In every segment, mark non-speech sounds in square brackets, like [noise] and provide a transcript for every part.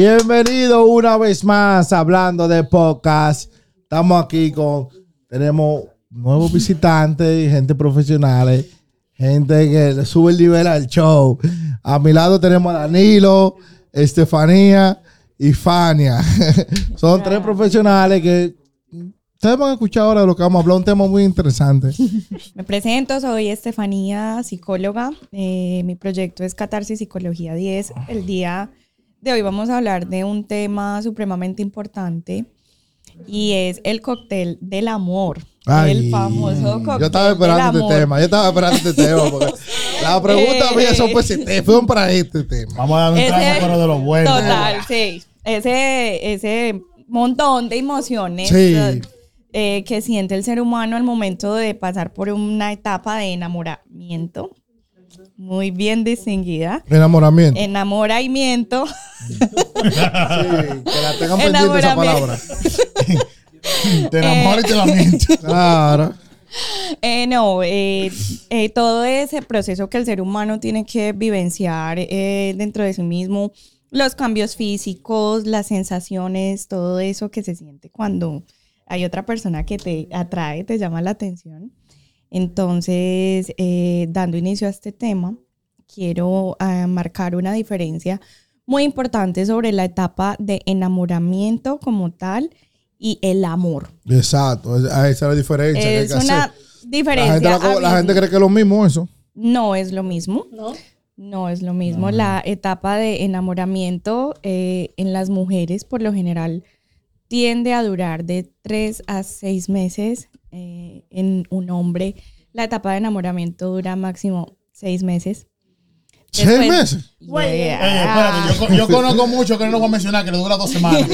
Bienvenido una vez más hablando de podcast. Estamos aquí con, tenemos nuevos visitantes y gente profesional, gente que le sube el nivel al show. A mi lado tenemos a Danilo, Estefanía y Fania. [laughs] Son tres profesionales que ustedes van a escuchar ahora de lo que vamos a hablar, un tema muy interesante. [laughs] Me presento, soy Estefanía, psicóloga. Eh, mi proyecto es Catarsis Psicología 10. El día de hoy vamos a hablar de un tema supremamente importante y es el cóctel del amor. Ay, el famoso cóctel Yo estaba esperando del este amor. tema, yo estaba esperando este tema. Porque la pregunta [laughs] Eh, mía son pues si te fueron para este tema. Vamos a dar un trago, pero de los buenos. Total, sí. Ese, ese montón de emociones Sí. eh, que siente el ser humano al momento de pasar por una etapa de enamoramiento. Muy bien distinguida. Enamoramiento. Enamoramiento. Sí, que la tengan pendiente esa palabra. Te enamoras y te la mientes. [laughs] Claro. Eh, no, eh, eh, todo ese proceso que el ser humano tiene que vivenciar eh, dentro de sí mismo, los cambios físicos, las sensaciones, todo eso que se siente cuando hay otra persona que te atrae, te llama la atención. Entonces, eh, dando inicio a este tema, quiero ah, marcar una diferencia muy importante sobre la etapa de enamoramiento como tal y el amor. Exacto. es- Esa es la diferencia. que hay Es que una hacer. diferencia. La gente, la gente cree que es lo mismo eso. No es lo mismo. ¿No? No es lo mismo. La etapa de enamoramiento eh, en las mujeres, por lo general, tiende a durar de tres a seis meses. Eh, en un hombre, la etapa de enamoramiento dura máximo seis meses. ¿Seis meses? Yeah. espérate, yo, co- yo conozco mucho que no lo voy a mencionar, que le dura dos semanas. [laughs]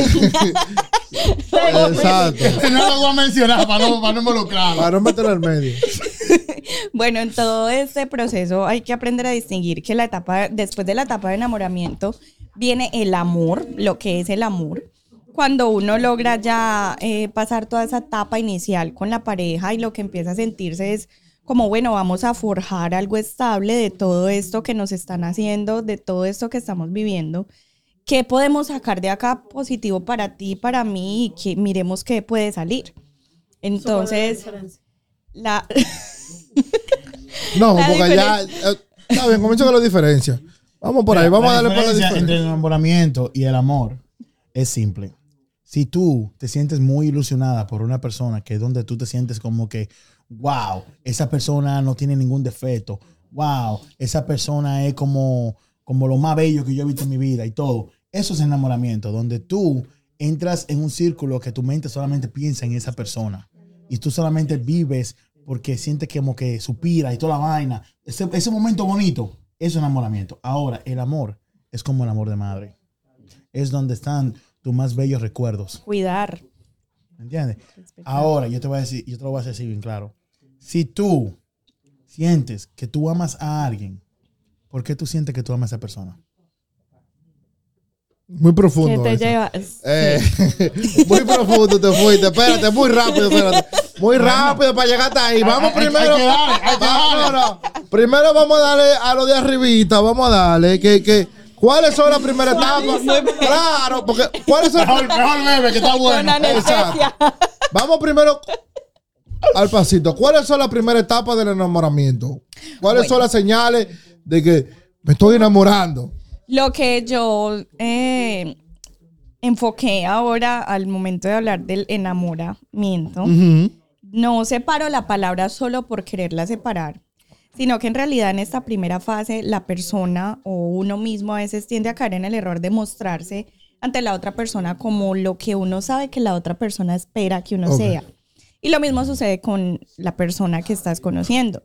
Exacto. [laughs] no lo voy a mencionar para no, para no involucrarlo. Para no meterlo al medio. [laughs] Bueno, en todo este proceso hay que aprender a distinguir que la etapa, después de la etapa de enamoramiento, viene el amor, lo que es el amor. Cuando uno logra ya eh, pasar toda esa etapa inicial con la pareja y lo que empieza a sentirse es como, bueno, vamos a forjar algo estable de todo esto que nos están haciendo, de todo esto que estamos viviendo. ¿Qué podemos sacar de acá positivo para ti, para mí y que miremos qué puede salir? Entonces, la... [laughs] No, La porque ya. eh, Está bien, comienza con la diferencia. Vamos por ahí, vamos a darle por la diferencia. entre el enamoramiento y el amor es simple. Si tú te sientes muy ilusionada por una persona que es donde tú te sientes como que, wow, esa persona no tiene ningún defecto, wow, esa persona es como, como lo más bello que yo he visto en mi vida y todo. Eso es enamoramiento, donde tú entras en un círculo que tu mente solamente piensa en esa persona y tú solamente vives porque sientes como que suspira y toda la vaina. Ese, ese momento bonito, eso es enamoramiento. Ahora, el amor es como el amor de madre. Es donde están tus más bellos recuerdos. Cuidar. ¿Me entiendes? Ahora, yo te voy a decir, yo te lo voy a decir bien claro. Si tú sientes que tú amas a alguien, ¿por qué tú sientes que tú amas a esa persona? Muy ¿Qué profundo. te eso. llevas? Eh, [laughs] [laughs] muy profundo te fuiste. Espérate, muy rápido, espérate. Muy rápido para llegar hasta ahí. Vamos hay- hay primero. que darle, hay que Va- darle. no, no. Primero vamos a darle a lo de arribita. Vamos a darle. Que, que, ¿Cuáles son las primeras etapas? Claro, porque ¿cuáles son? Mejor, mejor bebe, que está bueno. anestesia. Vamos primero al pasito. ¿Cuáles son las primeras etapas del enamoramiento? ¿Cuáles son las señales de que me estoy enamorando? Lo que yo eh, enfoqué ahora al momento de hablar del enamoramiento, no separo la palabra solo por quererla separar, sino que en realidad en esta primera fase la persona o uno mismo a veces tiende a caer en el error de mostrarse ante la otra persona como lo que uno sabe que la otra persona espera que uno Ok. sea. Y lo mismo sucede con la persona que estás conociendo.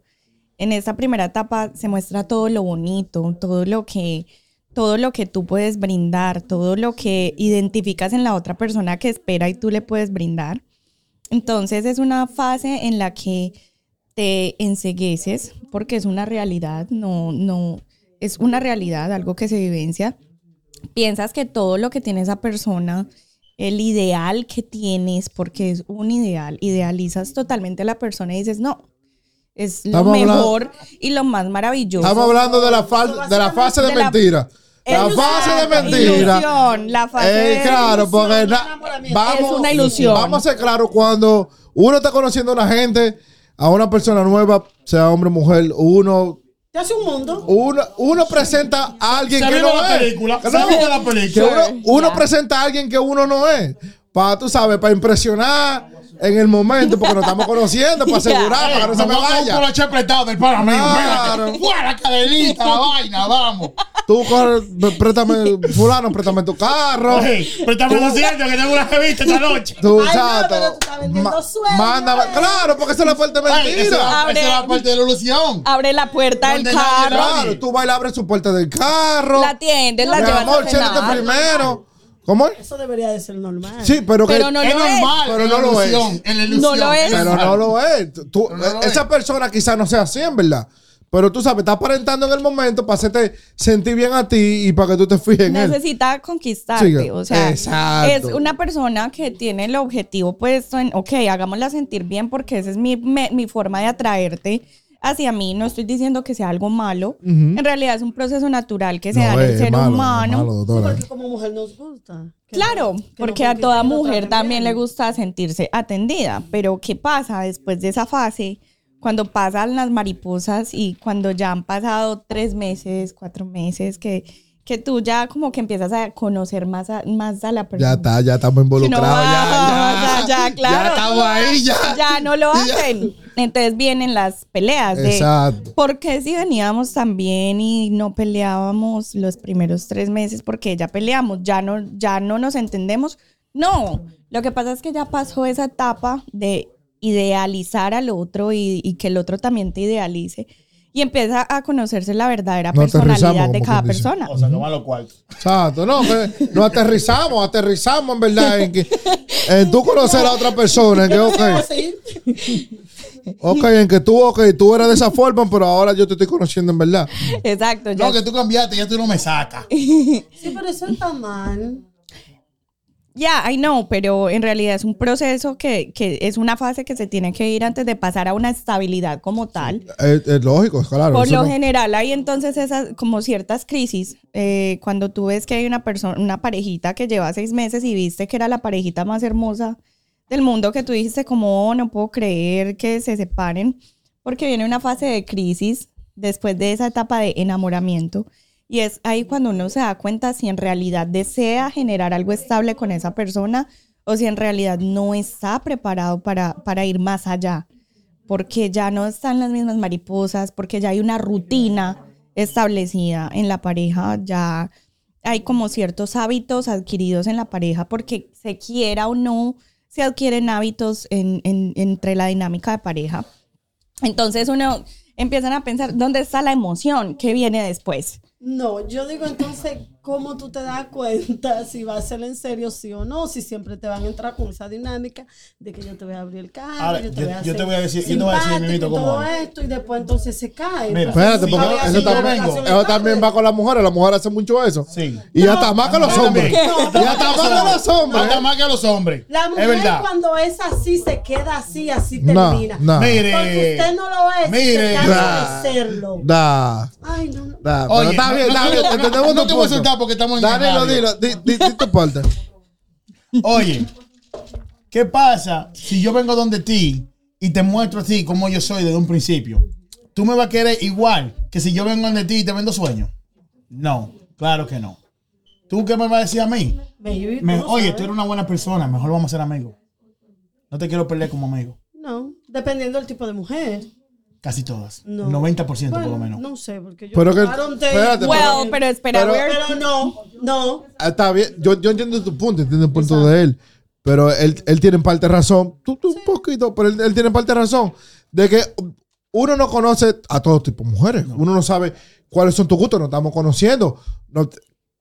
En esta primera etapa se muestra todo lo bonito, todo lo que todo lo que tú puedes brindar, todo lo que identificas en la otra persona que espera y tú le puedes brindar. Entonces es una fase en la que te ensegueces porque es una realidad, no, no, es una realidad, algo que se vivencia. Piensas que todo lo que tiene esa persona, el ideal que tienes, porque es un ideal, idealizas totalmente a la persona y dices, no, es lo Estamos hablando- mejor y lo más maravilloso. Estamos hablando de la, fal- de la fase de, De la- mentira. La Es fase de mentira. ilusión, la fase Eh, de- claro, porque na- vamos, Es una ilusión. Vamos a ser claros, cuando uno está conociendo a una gente, a una persona nueva, sea hombre o mujer, uno, Te hace un mundo. uno, uno presenta a alguien Se que no la es. película, Que se no, vive la que película. uno, uno presenta a alguien que uno no es. Para, tú sabes, para impresionar en el momento, porque nos estamos conociendo, [laughs] para Ya. asegurar, para que no se me Vamos vaya. coloche apretado del pana mío. Fuera, cadenita, la vaina, vamos. Tú corre, préstame, fulano, préstame tu carro. Oye, préstame 200 que tengo una revista esta noche. Tú, Ay, no, chato, pero tú estás vendiendo ma- sueños, Mándame, eh. claro, porque esa es la fuerte Ay, esa es mentira. la- Abre. esa es la parte de la ilusión. Abre la puerta del carro, la- Claro, tú vas y le abres su puerta del carro. la atiendes, la Mi llevas amor, a siéntate cenar. primero. ¿Cómo es? Eso debería de ser normal. Sí, pero que. Pero no es lo es. normal, Pero no lo es. No lo es. Pero normal. no lo es. Tú- no lo esa es. persona quizás no sea así, en verdad. Pero tú sabes, está aparentando en el momento para hacerte sentir bien a ti y para que tú te fijes en él. necesita conquistarte. Siga. O sea, Exacto. es una persona que tiene el objetivo puesto en, ok, hagámosla sentir bien porque esa es mi, me- mi forma de atraerte hacia mí. No estoy diciendo que sea algo malo. En realidad es un proceso natural que se da en el es ser malo, es humano. malo, porque como mujer nos gusta. Claro, que porque nos a toda mujer también bien. le gusta sentirse atendida, pero ¿qué pasa después de esa fase? Cuando pasan las mariposas y cuando ya han pasado tres meses, cuatro meses, que, que tú ya como que empiezas a conocer más a, más a la persona. Ya está, ya estamos involucrados. No, [laughs] ya, ya, ya, ya, claro. Ya estamos ahí, ya. Ya no lo [laughs] Ya. hacen. Entonces vienen las peleas de Exacto. ¿por qué si veníamos tan bien y no peleábamos los primeros tres meses? Porque ya peleamos, ya no, ya no nos entendemos. No, lo que pasa es que ya pasó esa etapa de idealizar al otro y, y que el otro también te idealice. Y empieza a conocerse la verdadera No personalidad de cada persona. O sea, no los cuartos. Exacto, no, nos aterrizamos, aterrizamos en verdad en que en tú conocer a otra persona, en que ok, [laughs] Sí. Ok, en que tú, ok, tú eres de esa forma, pero ahora yo te estoy conociendo en verdad. Exacto, ya No, que tú cambiaste, ya tú no me sacas. Sí, pero eso está mal. Ya, I know, pero en realidad es un proceso que, que es una fase que se tiene que ir antes de pasar a una estabilidad como tal. Es, es lógico, claro. Por lo no- general hay entonces esas como ciertas crisis. eh, cuando tú ves que hay una persona, una parejita que lleva seis meses y viste que era la parejita más hermosa del mundo, que tú dijiste como "Oh, no puedo creer que se separen, porque viene una fase de crisis después de esa etapa de enamoramiento. Y es ahí cuando uno se da cuenta si en realidad desea generar algo estable con esa persona o si en realidad no está preparado para, para ir más allá porque ya no están las mismas mariposas, porque ya hay una rutina establecida en la pareja, ya hay como ciertos hábitos adquiridos en la pareja, porque se quiera o no, se adquieren hábitos en- en- entre la dinámica de pareja. Entonces uno empiezan a pensar, ¿dónde está la emoción? ¿Qué viene después? No, yo digo entonces, ¿cómo tú te das cuenta si va a ser en serio sí o no? Si siempre te van a entrar con esa dinámica de que yo te voy a abrir el carro, Ahora, yo te yo- voy a yo hacer te voy a decir- yo te voy a decir, y cómo todo es. esto y después entonces se cae. Mira, Espérate, porque eso también, eso también va con las mujeres. Las mujeres hacen mucho eso. Sí. Y hasta más que los hombres. Y hasta más que los hombres. Hasta más que los hombres. La es mujer verdad. cuando es así se queda así, así No, termina. no. Mire. Porque usted no lo es, Mire. se Nah. de serlo. Da, Ay, no, no. da. Oye, está bien, no- está no- bien. no- Entendemos no tu punto. Porque estamos en Danilo, dilo. Di, di, di tu parte. [laughs] Oye, ¿qué pasa si yo vengo donde ti y te muestro a ti como yo soy desde un principio? ¿Tú me vas a querer igual que si yo vengo donde ti y te vendo sueños? No, claro que no. ¿Tú qué me vas a decir a mí? Baby, Me- oye, sabes. tú eres una buena persona, mejor vamos a ser amigos. No te quiero perder como amigo. No, dependiendo del tipo de mujer. Casi todas. No. 90% por lo menos. No sé, porque yo. Pero que- espérate, Well, pero espera, pero- Pero no, no. Ah, Está bien. Yo, yo entiendo tu punto, entiendo el punto de él. Pero él, él tiene en parte razón. Tú, tú un poquito, pero él, él tiene en parte razón. De que uno no conoce a todo tipo de mujeres. Uno no sabe cuáles son tus gustos. Nos estamos conociendo. No-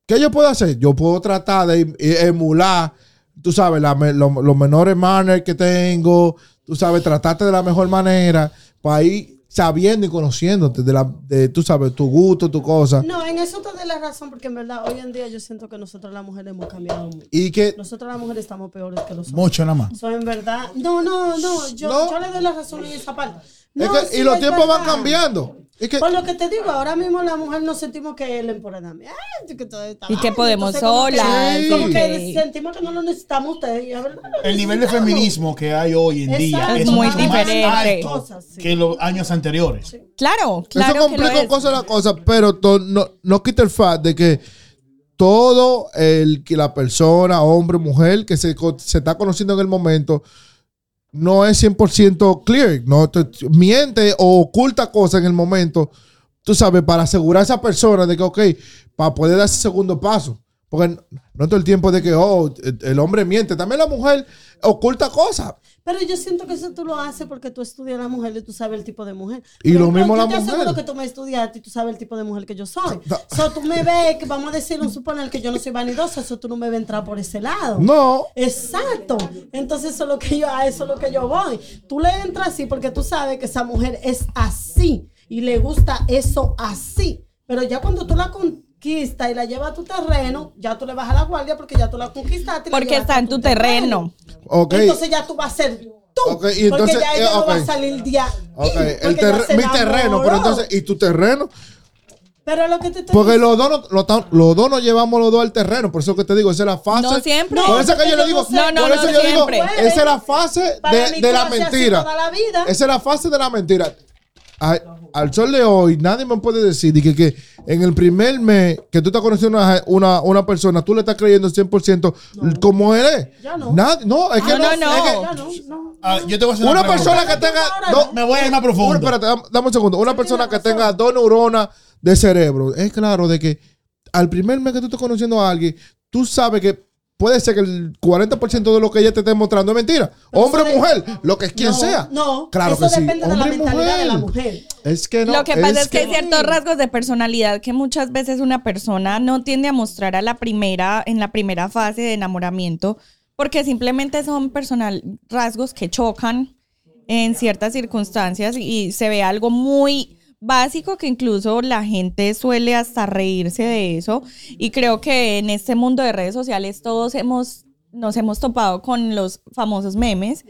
¿Qué yo puedo hacer? Yo puedo tratar de em- emular, tú sabes, la me- lo- los menores manners que tengo. Tú sabes, tratarte de la mejor manera para ir sabiendo y conociéndote de, la, de tú sabes, tu gusto, tu cosa. No, en eso te doy la razón, porque en verdad hoy en día yo siento que nosotros las mujeres hemos cambiado mucho. Y que Nosotros las mujeres estamos peores que los hombres. Mucho nada más. Eso en verdad. No, no, no. Yo, No. yo le doy la razón en esa parte. Es No, que- sí, y los tiempos van cambiando. Es que, Por lo que te digo, ahora mismo la mujer no sentimos que el empoderamiento. Y que podemos entonces como que- Sí. Como sentimos que no lo necesitamos ustedes. y la verdad, lo El nivel de feminismo que hay hoy en día es, Es muy mucho más diferente. alto que los años anteriores. Claro, claro eso que lo complica es. cosas la cosa, pero to- no, no quita el fact de que todo el que la persona, hombre, mujer, que se, se está conociendo en el momento, no es 100% clear, no te- miente o oculta cosas en el momento, tú sabes, para asegurar a esa persona de que, ok, para poder dar ese segundo paso. Porque no todo el tiempo de que, oh, el hombre miente, también la mujer oculta cosas. Pero yo siento que eso tú lo haces porque tú estudias a la mujer y tú sabes el tipo de mujer. Y Por lo mismo la yo te mujer. aseguro que tú me estudiaste y tú sabes el tipo de mujer que yo soy. Da- So, tú me ves, que vamos a decir, un suponer que yo no soy vanidosa, eso tú no me vas a entrar por ese lado. No, Exacto. Entonces eso es lo que yo, a eso es lo que yo voy. Tú le entras así porque tú sabes que esa mujer es así y le gusta eso así. Pero ya cuando tú la conquistas y la llevas a tu terreno, ya tú le bajas la guardia porque ya tú la conquistaste. Porque está a en tu terreno. Entonces ya tú vas a ser tú. Ok, y entonces, porque ya ella eh, no va a salir de ahí. El mi terreno, pero entonces, ¿y tu terreno? Pero lo que te estoy Porque los dos, no- los, los dos nos llevamos los dos al terreno, por eso que te digo, esa es la fase. No siempre. Por eso que yo le digo, No, no, por no eso yo digo, siempre. esa es la fase de, la a mentira. toda la vida. Esa es la fase de la mentira. Al, al sol de hoy, nadie me puede decir que, que en el primer mes que tú estás conociendo a una, una, una persona, tú le estás creyendo 100% como él es. Ya no. No, es que Ah, no, no. es que Ya no, no. Ah, yo te voy a hacer una pregunta. persona que tenga Me voy a ir más profundo. Una- espérate, dame un segundo. Una persona que tenga dos neuronas de cerebro, es claro de que al primer mes que tú estás conociendo a alguien, tú sabes que puede ser que el 40% de lo que ella te esté mostrando es mentira. Hombre o de- mujer, lo que quien No, sea. No, claro eso que sí. depende de la Hombre mentalidad de la mujer. Es que no. lo que pasa es, que, hay que- ciertos rasgos de personalidad que muchas veces una persona no tiende a mostrar a la primera, en la primera fase de enamoramiento, porque simplemente son personal, rasgos que chocan en ciertas circunstancias y se ve algo muy básico que incluso la gente suele hasta reírse de eso. Y creo que en este mundo de redes sociales todos hemos, nos hemos topado con los famosos memes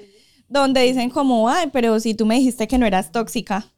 donde dicen como, ay, pero si tú me dijiste que no eras tóxica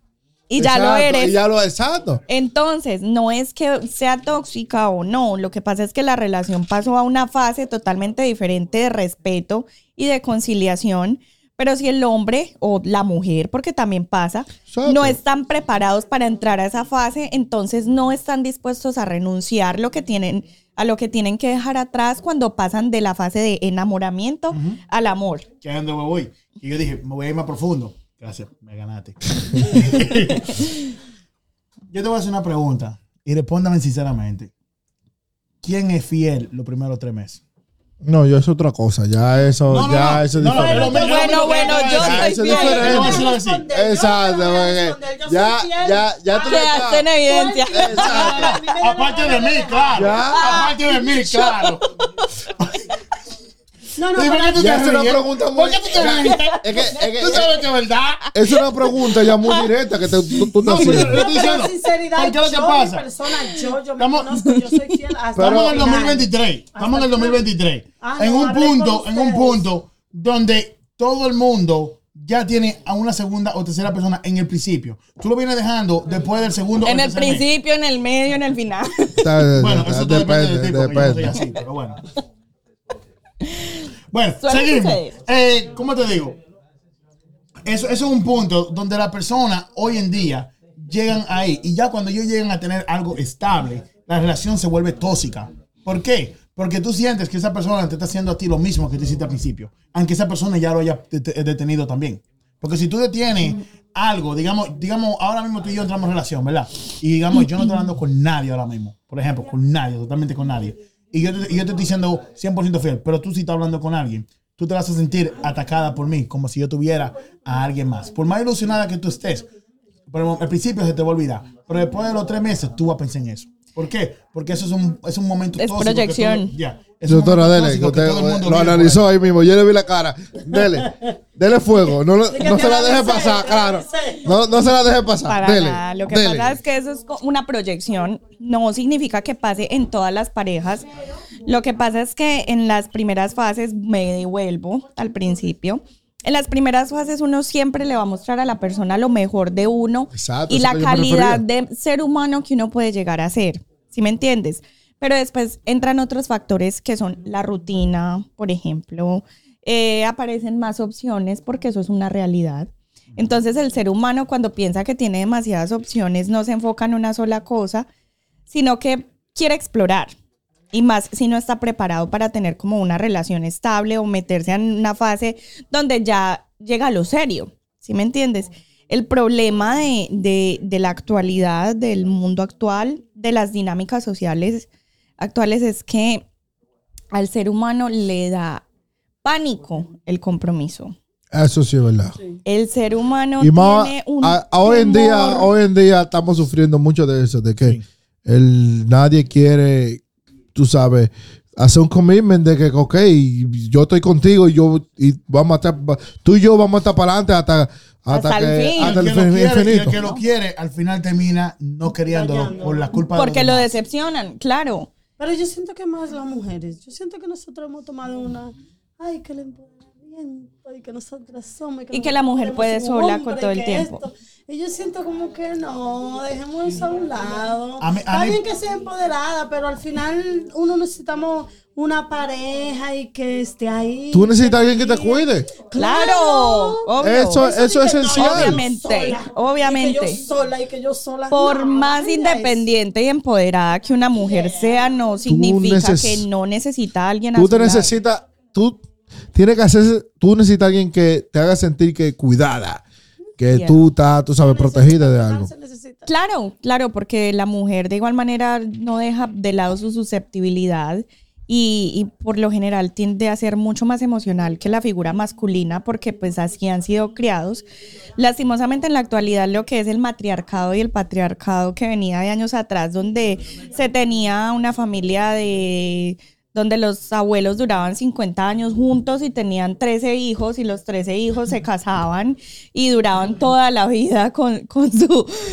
y ya lo eres. Y ya lo exacto. Entonces, no es que sea tóxica o no, lo que pasa es que la relación pasó a una fase totalmente diferente de respeto y de conciliación, pero si el hombre o la mujer, porque también pasa, Exacto. no están preparados para entrar a esa fase, entonces no están dispuestos a renunciar lo que tienen a lo que tienen que dejar atrás cuando pasan de la fase de enamoramiento al amor. es donde me voy. Y yo dije, me voy a ir más profundo. Gracias, me ganaste. [laughs] yo te voy a hacer una pregunta y respóndame sinceramente. ¿Quién es fiel los primeros tres meses? No, yo es otra cosa. Ya eso, No, no, ya no. eso es No, no, diferente. pero Bueno, bueno, yo Ya, soy eso es fiel. diferente. Yo. Exacto, Yo yo ya, fiel. ya, ya tú le Quedaste en estás- evidencia. Exacto. Aparte de mí, claro. Ya. Aparte de mí, claro. [laughs] No, no, ¿Y por qué tú Ya te es una pregunta ¿Por muy. qué tú te ríes? Es que, es que- Tú sabes que es verdad. es una pregunta ya muy directa que te- tú, tú No, estás haciendo. Yo No, pero diciendo, sinceridad, ¿por qué lo que yo, pasa? mi persona, yo, yo me Estamos- conozco, yo soy fiel hasta Estamos en el final. 2023. Estamos en el 2023. Ah, en no, un punto, en un punto donde todo el mundo ya tiene a una segunda o tercera persona en el principio. Tú lo vienes dejando después del segundo o En el tercer mes. principio, en el medio, en el final. Está- Bueno, está- eso todo depende del tipo, que yo soy depende. así, pero bueno. [laughs] Bueno, Suele seguimos. Eh, ¿Cómo te digo? Eso, eso es un punto donde la persona hoy en día llegan ahí y ya cuando ellos llegan a tener algo estable, la relación se vuelve tóxica. ¿Por qué? Porque tú sientes que esa persona te está haciendo a ti lo mismo que te hiciste al principio, aunque esa persona ya lo haya det- detenido también. Porque si tú detienes algo, digamos, digamos, ahora mismo tú y yo entramos en relación, ¿verdad? Y digamos, yo no estoy hablando con nadie ahora mismo, por ejemplo, con nadie, totalmente con nadie. Y yo te, y yo te estoy diciendo 100% fiel, pero tú sí estás hablando con alguien, tú te vas a sentir atacada por mí, como si yo tuviera a alguien más. Por más ilusionada que tú estés, pero al principio se te va a olvidar. Pero después de los tres meses, tú vas a pensar en eso. ¿Por qué? Porque eso es un, es un momento Es tóxico proyección. ya, es un Doctora, dele, que tóxico que usted todo el mundo lo vive analizó ahí mismo. Yo le vi la cara. Dele, dele fuego. No, no se la deje pasar, claro. No, no se la deje pasar. Para dele. nada. Lo que dele. pasa es que eso es una proyección. No significa que pase en todas las parejas. Lo que pasa es que en las primeras fases me devuelvo al principio. en las primeras fases uno siempre le va a mostrar a la persona lo mejor de uno Exacto, y eso la calidad de ser humano que uno puede llegar a ser. ¿Sí me entiendes? Pero después entran otros factores que son la rutina, por ejemplo. eh, aparecen más opciones porque eso es una realidad. Entonces el ser humano cuando piensa que tiene demasiadas opciones no se enfoca en una sola cosa, sino que quiere explorar. Y más si no está preparado para tener como una relación estable o meterse en una fase donde ya llega a lo serio. ¿Sí me entiendes? El problema de, de- de la actualidad, del mundo actual, de las dinámicas sociales actuales es que al ser humano le da pánico el compromiso. Eso sí es verdad. El ser humano y más, tiene un a- a hoy en día, hoy en día estamos sufriendo mucho de eso, de que el, nadie quiere, tú sabes, hacer un commitment de que, ok, yo estoy contigo y yo y vamos a estar, tú y yo vamos a estar para adelante hasta, hasta, Hasta el que, fin. hasta el, el que, lo fin- quiere, el que lo quiere, al final termina no queriéndolo por la culpa de Porque los lo demás. decepcionan, claro. Pero yo siento que más las mujeres. Yo siento que nosotros hemos tomado una. Ay, que el y que nosotras somos. Y que la mujer puede sola con todo el tiempo. esto. Y yo siento como que no, dejemos eso a un lado. A mí- a Está mí- bien que sea empoderada, pero al final uno necesitamos una pareja y que esté ahí. Tú necesitas a alguien que te cuide. Claro, obvio. Eso- eso es esencial. Obviamente, sola, obviamente. Y que yo sola y que yo sola. Por No, más independiente y empoderada que una mujer sea, no significa neces- que no necesita a alguien a Tú te necesitas, tú tienes que hacer, tú necesitas a alguien que te haga sentir que cuidada, que Yeah. tú estás, tú sabes, protegida de algo. Claro, claro, porque la mujer de igual manera no deja de lado su susceptibilidad y, y por lo general tiende a ser mucho más emocional que la figura masculina porque pues así han sido criados. Lastimosamente en la actualidad lo que es el matriarcado y el patriarcado que venía de años atrás donde se tenía una familia de donde los abuelos duraban 50 años juntos y tenían 13 hijos y los 13 hijos se casaban y duraban toda la vida con, con su,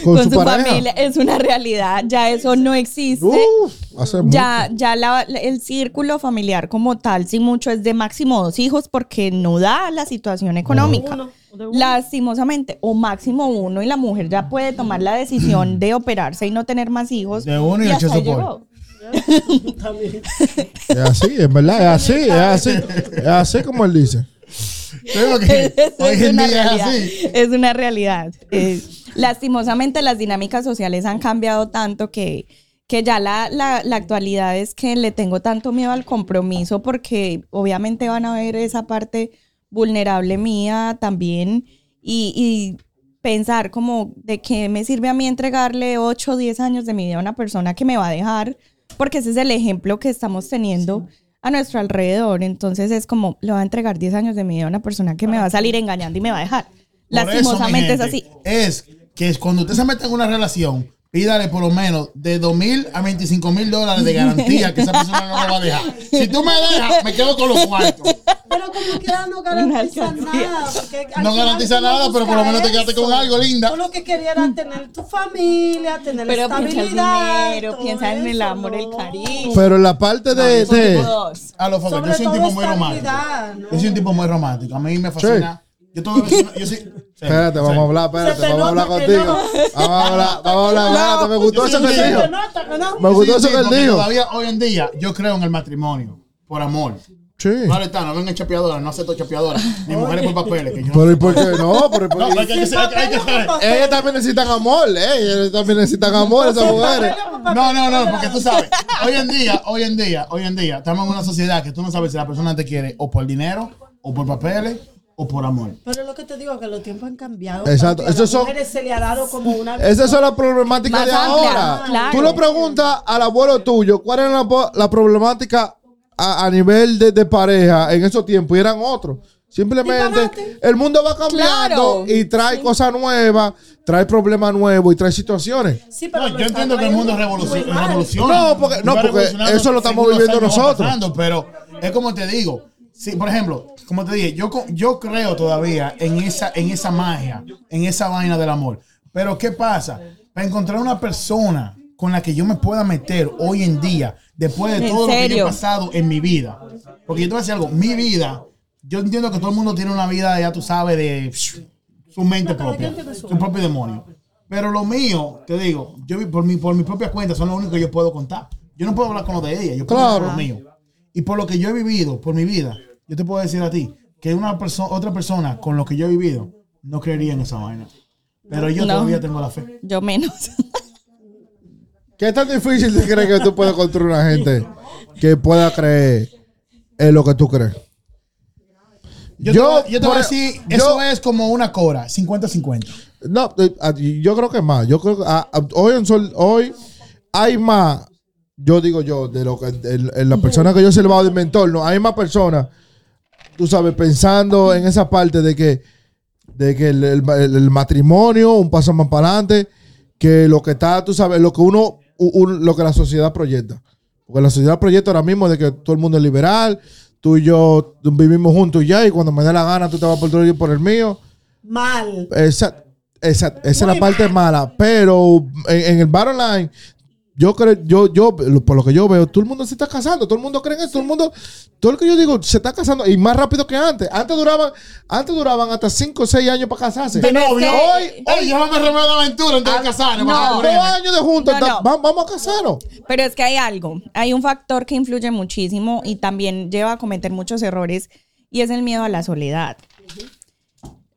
Con con su familia. Es una realidad, ya eso no existe. Uf, hace ya ya la- el círculo familiar como tal, si mucho, es de máximo dos hijos porque no da la situación económica. Uno, de uno. Lastimosamente, o máximo uno, y la mujer ya puede tomar la decisión [clears throat] de operarse y no tener más hijos. De uno y el hasta llegó. También. Es así, en verdad, es así, es así, es así como él dice. Creo que [laughs] hoy es en una día es realidad. así. Es una realidad. Eh, lastimosamente las dinámicas sociales han cambiado tanto que, que ya la, la- la actualidad es que le tengo tanto miedo al compromiso porque obviamente van a ver esa parte vulnerable mía también y, y pensar como de qué me sirve a mí entregarle 8 o 10 años de mi vida a una persona que me va a dejar porque ese es el ejemplo que estamos teniendo a nuestro alrededor. Entonces es como, le voy a entregar 10 años de mi vida a una persona que me va a salir engañando y me va a dejar. Por eso, Lastimosamente es así. Es que cuando usted se mete en una relación, pídale por lo menos de 2 mil a 25 mil dólares de garantía que esa persona no lo va a dejar. Si tú me dejas, me quedo con los cuartos. Pero como quiera no garantiza nada. No garantiza no nada, pero por lo menos te quedaste con algo, linda. Tú lo que querías era tener tu familia, tener Pero piensa el estabilidad. dinero, todo piensa en el amor, el no. cariño. Pero en la parte de, Son de- tipos- Dos. A los focos, Sobre yo soy un tipo muy romántico. ¿no? Yo soy un tipo muy romántico. A mí me fascina. Yo todo yo soy. [laughs] Espérate, vamos a hablar, espérate, vamos a hablar contigo. no. Vamos a hablar, vamos a hablar, espérate, me gustó eso que dijo. no. Me gustó eso que dijo. Todavía hoy en día yo creo en el matrimonio. Por amor. Sí. Claro está, no vengan chapeadoras, no acepto chapeadoras. Ni mujeres por papeles. Que yo no Pero ¿y por qué no? Pero, No, hay que, hay que, hay que- hay que saber. ellas también necesitan amor, ¿eh? Ellas también necesitan amor, esas mujeres. No, no, no, porque tú sabes, hoy en día, hoy en día, hoy en día, estamos en una sociedad que tú no sabes si la persona te quiere o por dinero, o por papeles, o por amor. Pero lo que te digo que los tiempos han cambiado. Exacto, las son- mujeres se le ha dado como una. Esas son las problemáticas Más de amplia, ahora. claro. Tú le preguntas al abuelo tuyo cuál era la, la problemática a, a nivel de, de pareja en esos tiempos y eran otros. Simplemente el mundo va cambiando Claro. y trae cosas nuevas, trae problemas nuevos y trae situaciones. Sí, pero No, yo entiendo que el mundo revoluciona. revoluciona. No, porque- no, porque eso lo estamos viviendo nosotros. pasando, pero es como te digo. Sí, por ejemplo, como te dije, yo, yo creo todavía en esa, en esa magia, en esa vaina del amor. Pero ¿qué pasa? Para encontrar una persona con la que yo me pueda meter hoy en día, después de ¿En todo lo que yo he pasado en mi vida. Porque yo te voy a decir algo, mi vida yo entiendo que todo el mundo tiene una vida, ya tú sabes, de su mente propia, su propio demonio. Pero lo mío, te digo, yo por mi, por mi propia cuenta, son lo único que yo puedo contar. Yo no puedo hablar con lo de ella, yo puedo hablar Claro. lo mío. Y por lo que yo he vivido, por mi vida, yo te puedo decir a ti que una persona, otra persona con lo que yo he vivido no creería en esa vaina. Pero yo No. todavía tengo la fe. Yo menos. ¿Qué tan difícil te crees que tú puedes construir una gente que pueda creer en lo que tú crees? Yo, Yo, te, yo te voy a decir, yo- eso es como una cora, 50-50. No, eh, ah, yo creo que más. Yo creo que ah, ah, hoy, en sol, hoy hay más, yo digo yo, de lo que en, en la persona que yo he observado de mentor, no, hay más personas, tú sabes, pensando en esa parte de que, de que el, el- el- el matrimonio, un paso más para adelante, que lo que está, tú sabes, lo que uno, un- lo que la sociedad proyecta. Porque la sociedad proyecta ahora mismo de que todo el mundo es liberal, tú y yo vivimos juntos ya, y cuando me dé la gana tú te vas por yo por el mío. Mal. Esa, esa, esa es la parte mala. Pero en, en el bottom line, yo creo, yo, yo, por lo que yo veo, todo el mundo se está casando, todo el mundo cree en eso, todo el mundo, todo lo que yo digo, se está casando y más rápido que antes. Antes duraban, antes duraban hasta 5 o 6 años para casarse. Es novio. Hoy, Oye, llévame a Romeo de Aventura antes de casarnos. no. dos años de juntos, No, vamos a casarnos. Pero es que hay algo, hay un factor que influye muchísimo y también lleva a cometer muchos errores y es el miedo a la soledad.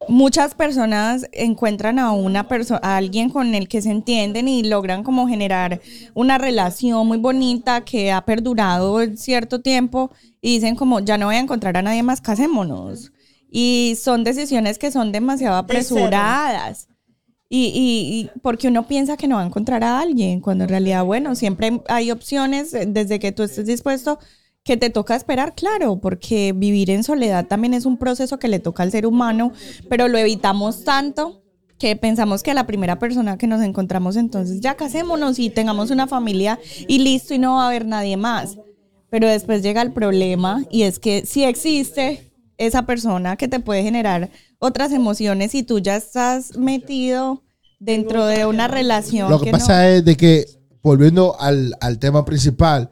Muchas personas encuentran a una persona, a alguien con el que se entienden y logran como generar una relación muy bonita que ha perdurado cierto tiempo y dicen como ya no voy a encontrar a nadie más, casémonos. Y son decisiones que son demasiado apresuradas. Y, y- y porque uno piensa que no va a encontrar a alguien, cuando en realidad, bueno, siempre hay opciones eh, desde que tú estés dispuesto, que te toca esperar, claro, porque vivir en soledad también es un proceso que le toca al ser humano, pero lo evitamos tanto que pensamos que a la primera persona que nos encontramos entonces ya casémonos y tengamos una familia y listo y no va a haber nadie más. Pero después llega el problema y es que si existe esa persona que te puede generar otras emociones y tú ya estás metido dentro de una relación. Lo que, pasa es de que, volviendo al, al tema principal,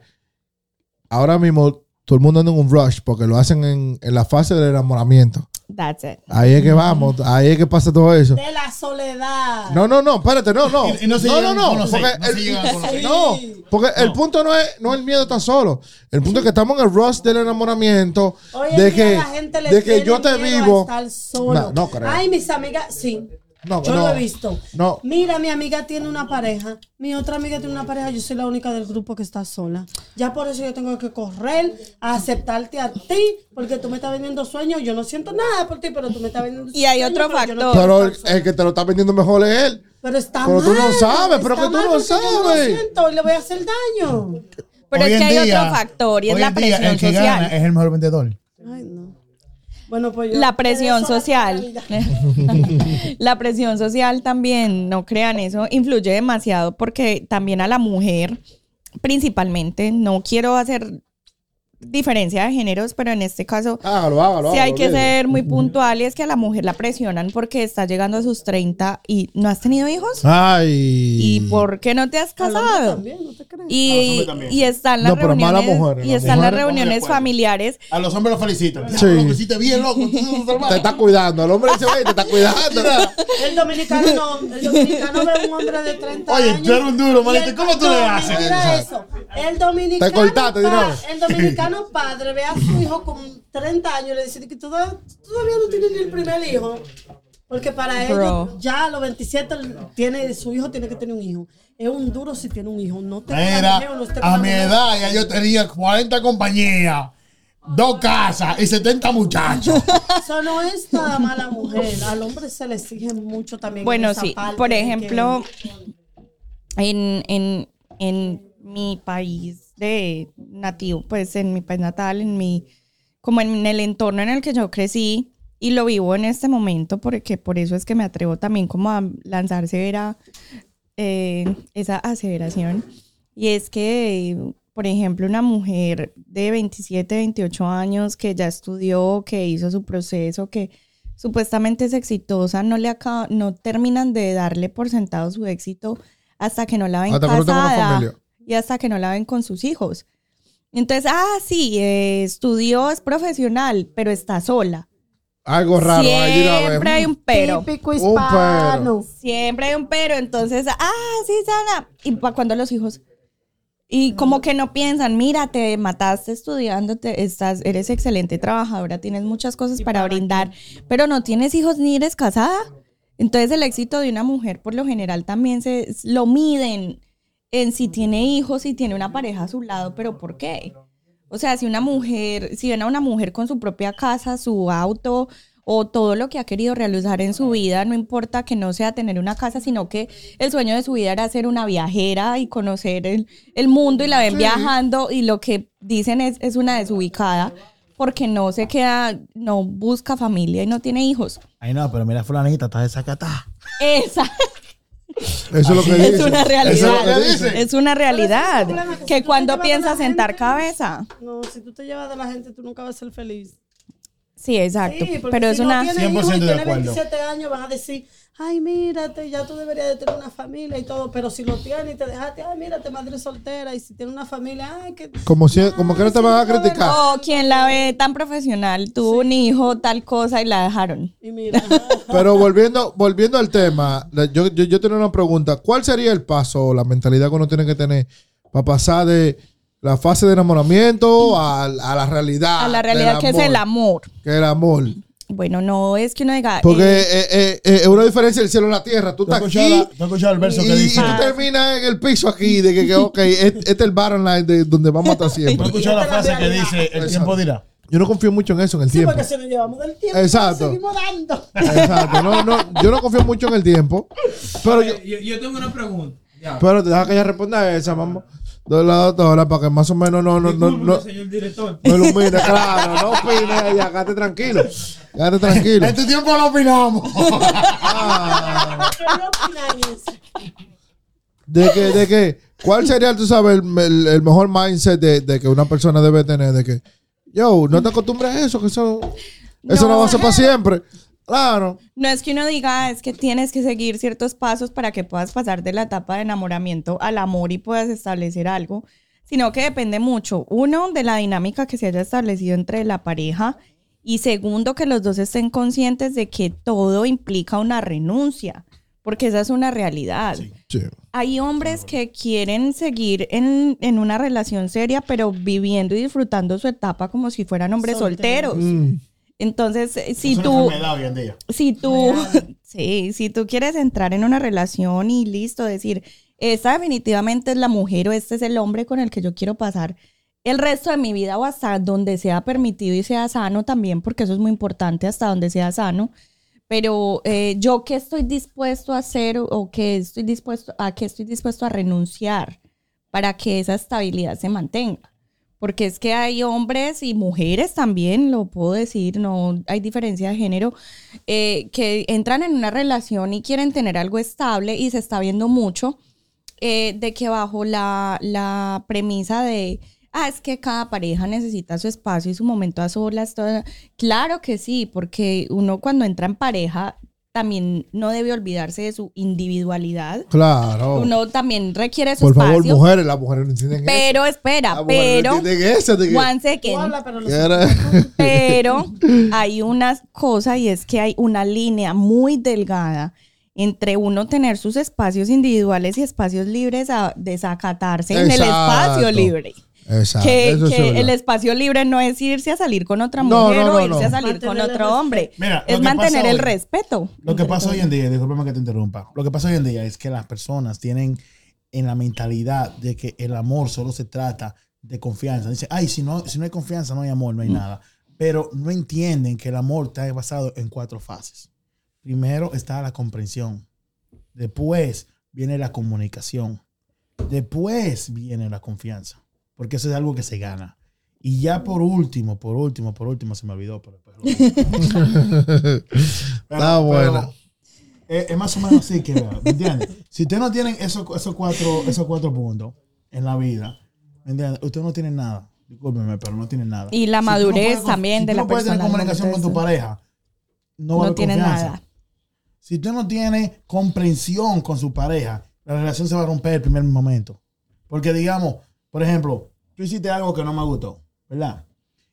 ahora mismo todo el mundo anda en un rush porque lo hacen en, en la fase del enamoramiento. That's it. Ahí es que vamos, ahí es que pasa todo eso. De la soledad. No, no, no, espérate, no, no. Y- y no se no, no, no, porque no el- [laughs] no, porque el punto no es, no es el miedo tan solo. El punto es que estamos en el rush del enamoramiento, Hoy de que, la gente le de que yo te vivo. estar solo. No, no creo. Ay, mis amigas, sí. No, yo no. lo he visto. No. Mira, mi amiga tiene una pareja. Mi otra amiga tiene una pareja. Yo soy la única del grupo que está sola. Ya por eso yo tengo que correr a aceptarte a ti. Porque tú me estás vendiendo sueños. Yo no siento nada por ti, pero tú me estás vendiendo Y hay sueños, otro pero no factor. Pero el, que te lo está vendiendo mejor es él. Pero está Pero mal. tú no sabes, pero que tú no porque yo lo sabes. siento y le voy a hacer daño. Pero Hoy es que hay día- otro factor y es la día, presión el que social. gana es el mejor vendedor. Ay, no. Bueno, pues yo. La presión social. [laughs] la presión social también, no crean eso, influye demasiado porque también a la mujer, principalmente, no quiero hacer diferencia de géneros, pero en este caso Hágalo, hágalo. sí hay hágalo, que ser muy puntual y es que a la mujer la presionan porque está llegando a sus 30 y no has tenido hijos. Ay. ¿Y por qué no te has casado? también, ¿no te crees? Y, están las No, reuniones, mujeres, y están las reuniones familiares A los hombres los felicitan. Sí. Lo hiciste bien, loco. Te está cuidando. El hombre dice, "Oye, te está cuidando. El dominicano no, el dominicano ve a un hombre de 30 Oye, años. tú eres un duro, manito. ¿Cómo tú le haces? Mira eso. El dominicano, Te cortaste, el dominicano padre ve a su hijo con 30 años y le dice que toda- todavía no tiene ni el primer hijo. Porque para ellos, ya a los 27, tiene, su hijo tiene que tener un hijo. Es un duro si tiene un hijo. No la Mira, mujer o no esté con a mi edad ya yo tenía 40 compañías, dos casas y 70 muchachos. [laughs] Eso no es nada mala mujer. Al hombre se le exige mucho también. en Bueno, esa sí. parte Por de que- ejemplo, en, en, en mi país de nativo, pues en mi país natal, en mi, como en el entorno en el que yo crecí y lo vivo en este momento, porque por eso es que me atrevo también como a lanzarse era eh, esa aseveración. Y es que, por ejemplo, una mujer de 27, 28 años que ya estudió, que hizo su proceso, que supuestamente es exitosa, no le acaba, no terminan de darle por sentado su éxito hasta que no la ven casada. Y hasta que no la ven con sus hijos. Entonces, ah, sí, eh, estudió, es profesional, pero está sola. Algo raro. Siempre hay un pero. Típico Un hispano. Siempre hay un pero. Entonces, ah, sí, sana. Y para cuando los hijos. Y como que no piensan, mira, te mataste estudiando, te- estás, eres excelente trabajadora, tienes muchas cosas para brindar, pero no tienes hijos ni eres casada. Entonces el éxito de una mujer por lo general también se lo miden en si tiene hijos, si tiene una pareja a su lado, pero ¿por qué? O sea, si una mujer, si ven a una mujer con su propia casa, su auto o todo lo que ha querido realizar en su vida, no importa que no sea tener una casa, sino que el sueño de su vida era ser una viajera y conocer el, el mundo y la ven viajando y lo que dicen es, es una desubicada porque no se queda, no busca familia y no tiene hijos. Ay, no, pero mira, fulanita, está desacatada. Esa Eso es lo que es dice. una Eso realidad. es lo que dice. Es una realidad. Es que Que si cuando piensas sentar cabeza. No, si tú te llevas de la gente, tú nunca vas a ser feliz. Sí, exacto. Sí, Pero es si una... no tienes 100% hijos y de tienes acuerdo. 27 años, van a decir, ay, mírate, ya tú deberías de tener una familia y todo. Pero si lo tienes y te dejaste, ay, mírate, madre soltera. Y si tienes una familia, ay, que... Como, si, como que no te van a criticar. O quien la ve tan profesional, tuvo un hijo, tal cosa y la dejaron. Y mira, Pero volviendo, volviendo al tema, yo, yo, yo tengo una pregunta. ¿Cuál sería el paso o la mentalidad que uno tiene que tener para pasar de la fase de enamoramiento a, a la realidad? A la realidad que es el amor. Que el amor. Bueno, no es que uno diga... Porque eh, eh, eh, eh, es una diferencia del cielo a la tierra. Tú ¿Tú estás la- aquí tú escuchado el verso y, que y dice? tú terminas en el piso aquí de que, que ok, este, este es el bottom line de donde vamos a estar [laughs] ¿Tú has siempre. escuchado la la frase que dice, el tiempo dirá? Yo no confío mucho en eso, en el sí, tiempo. porque si nos llevamos del tiempo, Exacto. seguimos dando. Exacto. No, no, yo no confío mucho en el tiempo. Pero yo, yo, yo tengo una pregunta. Ya. pero deja que ella responda a esa, mamá. De la doctora, para que más o menos no, no, no, no, señor director. no ilumine, claro, no opine ya, quédate tranquilo. Quédate tranquilo. En tu tiempo lo opinamos. [laughs] Ah, no de que, de que, ¿cuál sería, tú sabes, el, el- el mejor mindset de, de que una persona debe tener? De que, yo, no te acostumbres a eso, que eso, eso no, No. va a ser para siempre. Claro. No es que uno diga, es que tienes que seguir ciertos pasos para que puedas pasar de la etapa de enamoramiento al amor y puedas establecer algo, sino que depende mucho, uno, de la dinámica que se haya establecido entre la pareja y segundo, que los dos estén conscientes de que todo implica una renuncia, porque esa es una realidad. Sí. Hay hombres que quieren seguir en, en una relación seria, pero viviendo y disfrutando su etapa como si fueran hombres Solteros. solteros. Mm. Entonces, eh, si Es tú enfermedad hoy en día. si tú, [laughs] sí, si tú quieres entrar en una relación y listo, decir, esta definitivamente es la mujer o este es el hombre con el que yo quiero pasar el resto de mi vida o hasta donde sea permitido y sea sano también, porque eso es muy importante, hasta donde sea sano. Pero eh, yo qué estoy dispuesto a hacer o qué estoy dispuesto a qué estoy dispuesto a renunciar para que esa estabilidad se mantenga. Porque es que hay hombres y mujeres también, lo puedo decir, no hay diferencia de género, eh, que entran en una relación y quieren tener algo estable y se está viendo mucho eh, de que bajo la, la premisa de, ah, es que cada pareja necesita su espacio y su momento a solas. todo". Claro que sí, porque uno cuando entra en pareja también no debe olvidarse de su individualidad. Claro. Uno también requiere su Por favor, espacio. mujeres, las mujeres no entienden eso. pero espera, Las pero no eso. que- one second. pero [laughs] Pero hay una cosa y es que hay una línea muy delgada entre uno tener sus espacios individuales y espacios libres a desacatarse en el espacio libre. Exacto. Que, eso el espacio libre no es irse a salir con otra No, mujer no, o irse no. a salir con Mantener otro hombre. Mira, es mantener el hoy- respeto. Lo que pasa hoy en día, discúlpame que te interrumpa, lo que pasa hoy en día es que las personas tienen en la mentalidad de que el amor solo se trata de confianza. Dicen, ay, si no, si no hay confianza, no hay amor, no hay nada. Pero no entienden que el amor está basado en cuatro fases. Primero está la comprensión. Después viene la comunicación. Después viene la confianza. Porque eso es algo que se gana. Y ya por último, por último, por último, se me olvidó. Pero, [laughs] pero- Está buena. es, es más o menos así que, ¿me entiendes? Si ustedes no tienen esos, esos, cuatro, esos cuatro puntos en la vida, ¿me entiendes? Ustedes no tienen nada. Discúlpenme, pero no tienen nada. Y la no madurez puedes también si de la no puedes tener persona al comunicación con tu pareja, no, va a No confianza. nada. Si usted no tiene comprensión con su pareja, la relación se va a romper el primer momento. Porque digamos, por ejemplo, tú hiciste algo que no me gustó, ¿verdad?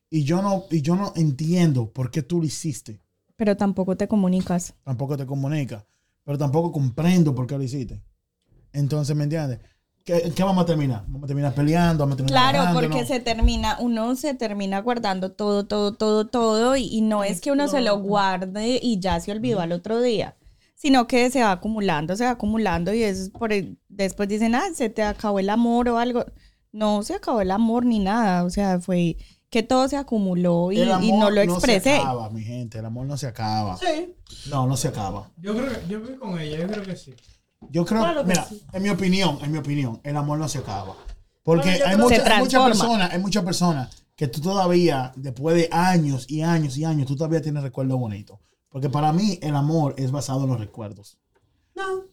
Y yo no, y yo no entiendo por qué tú lo hiciste. Pero tampoco te comunicas. Tampoco te comunica, pero tampoco comprendo por qué lo hiciste. Entonces, ¿me entiendes? ¿Qué, qué vamos a terminar? Vamos a terminar peleando, vamos a terminar Claro, porque se termina, uno se termina guardando todo, todo, todo, todo, y, y no es que uno se lo guarde y ya se olvidó al otro día, sino que se va acumulando, se va acumulando y es por el- después dicen, ah, se te acabó el amor o algo. No se acabó el amor ni nada, o sea, fue que todo se acumuló y, El y no lo expresé. No se acaba, mi gente. El amor no se acaba. Sí. No, no se acaba. Yo creo que yo voy con ella, yo creo que sí. Yo creo, Claro que mira, sí. en mi opinión, en mi opinión, el amor no se acaba. Porque Bueno, hay, creo muchas- que- hay muchas personas, hay muchas personas que tú todavía, después de años y años y años, tú todavía tienes recuerdos bonitos. Porque para mí el amor es basado en los recuerdos. No.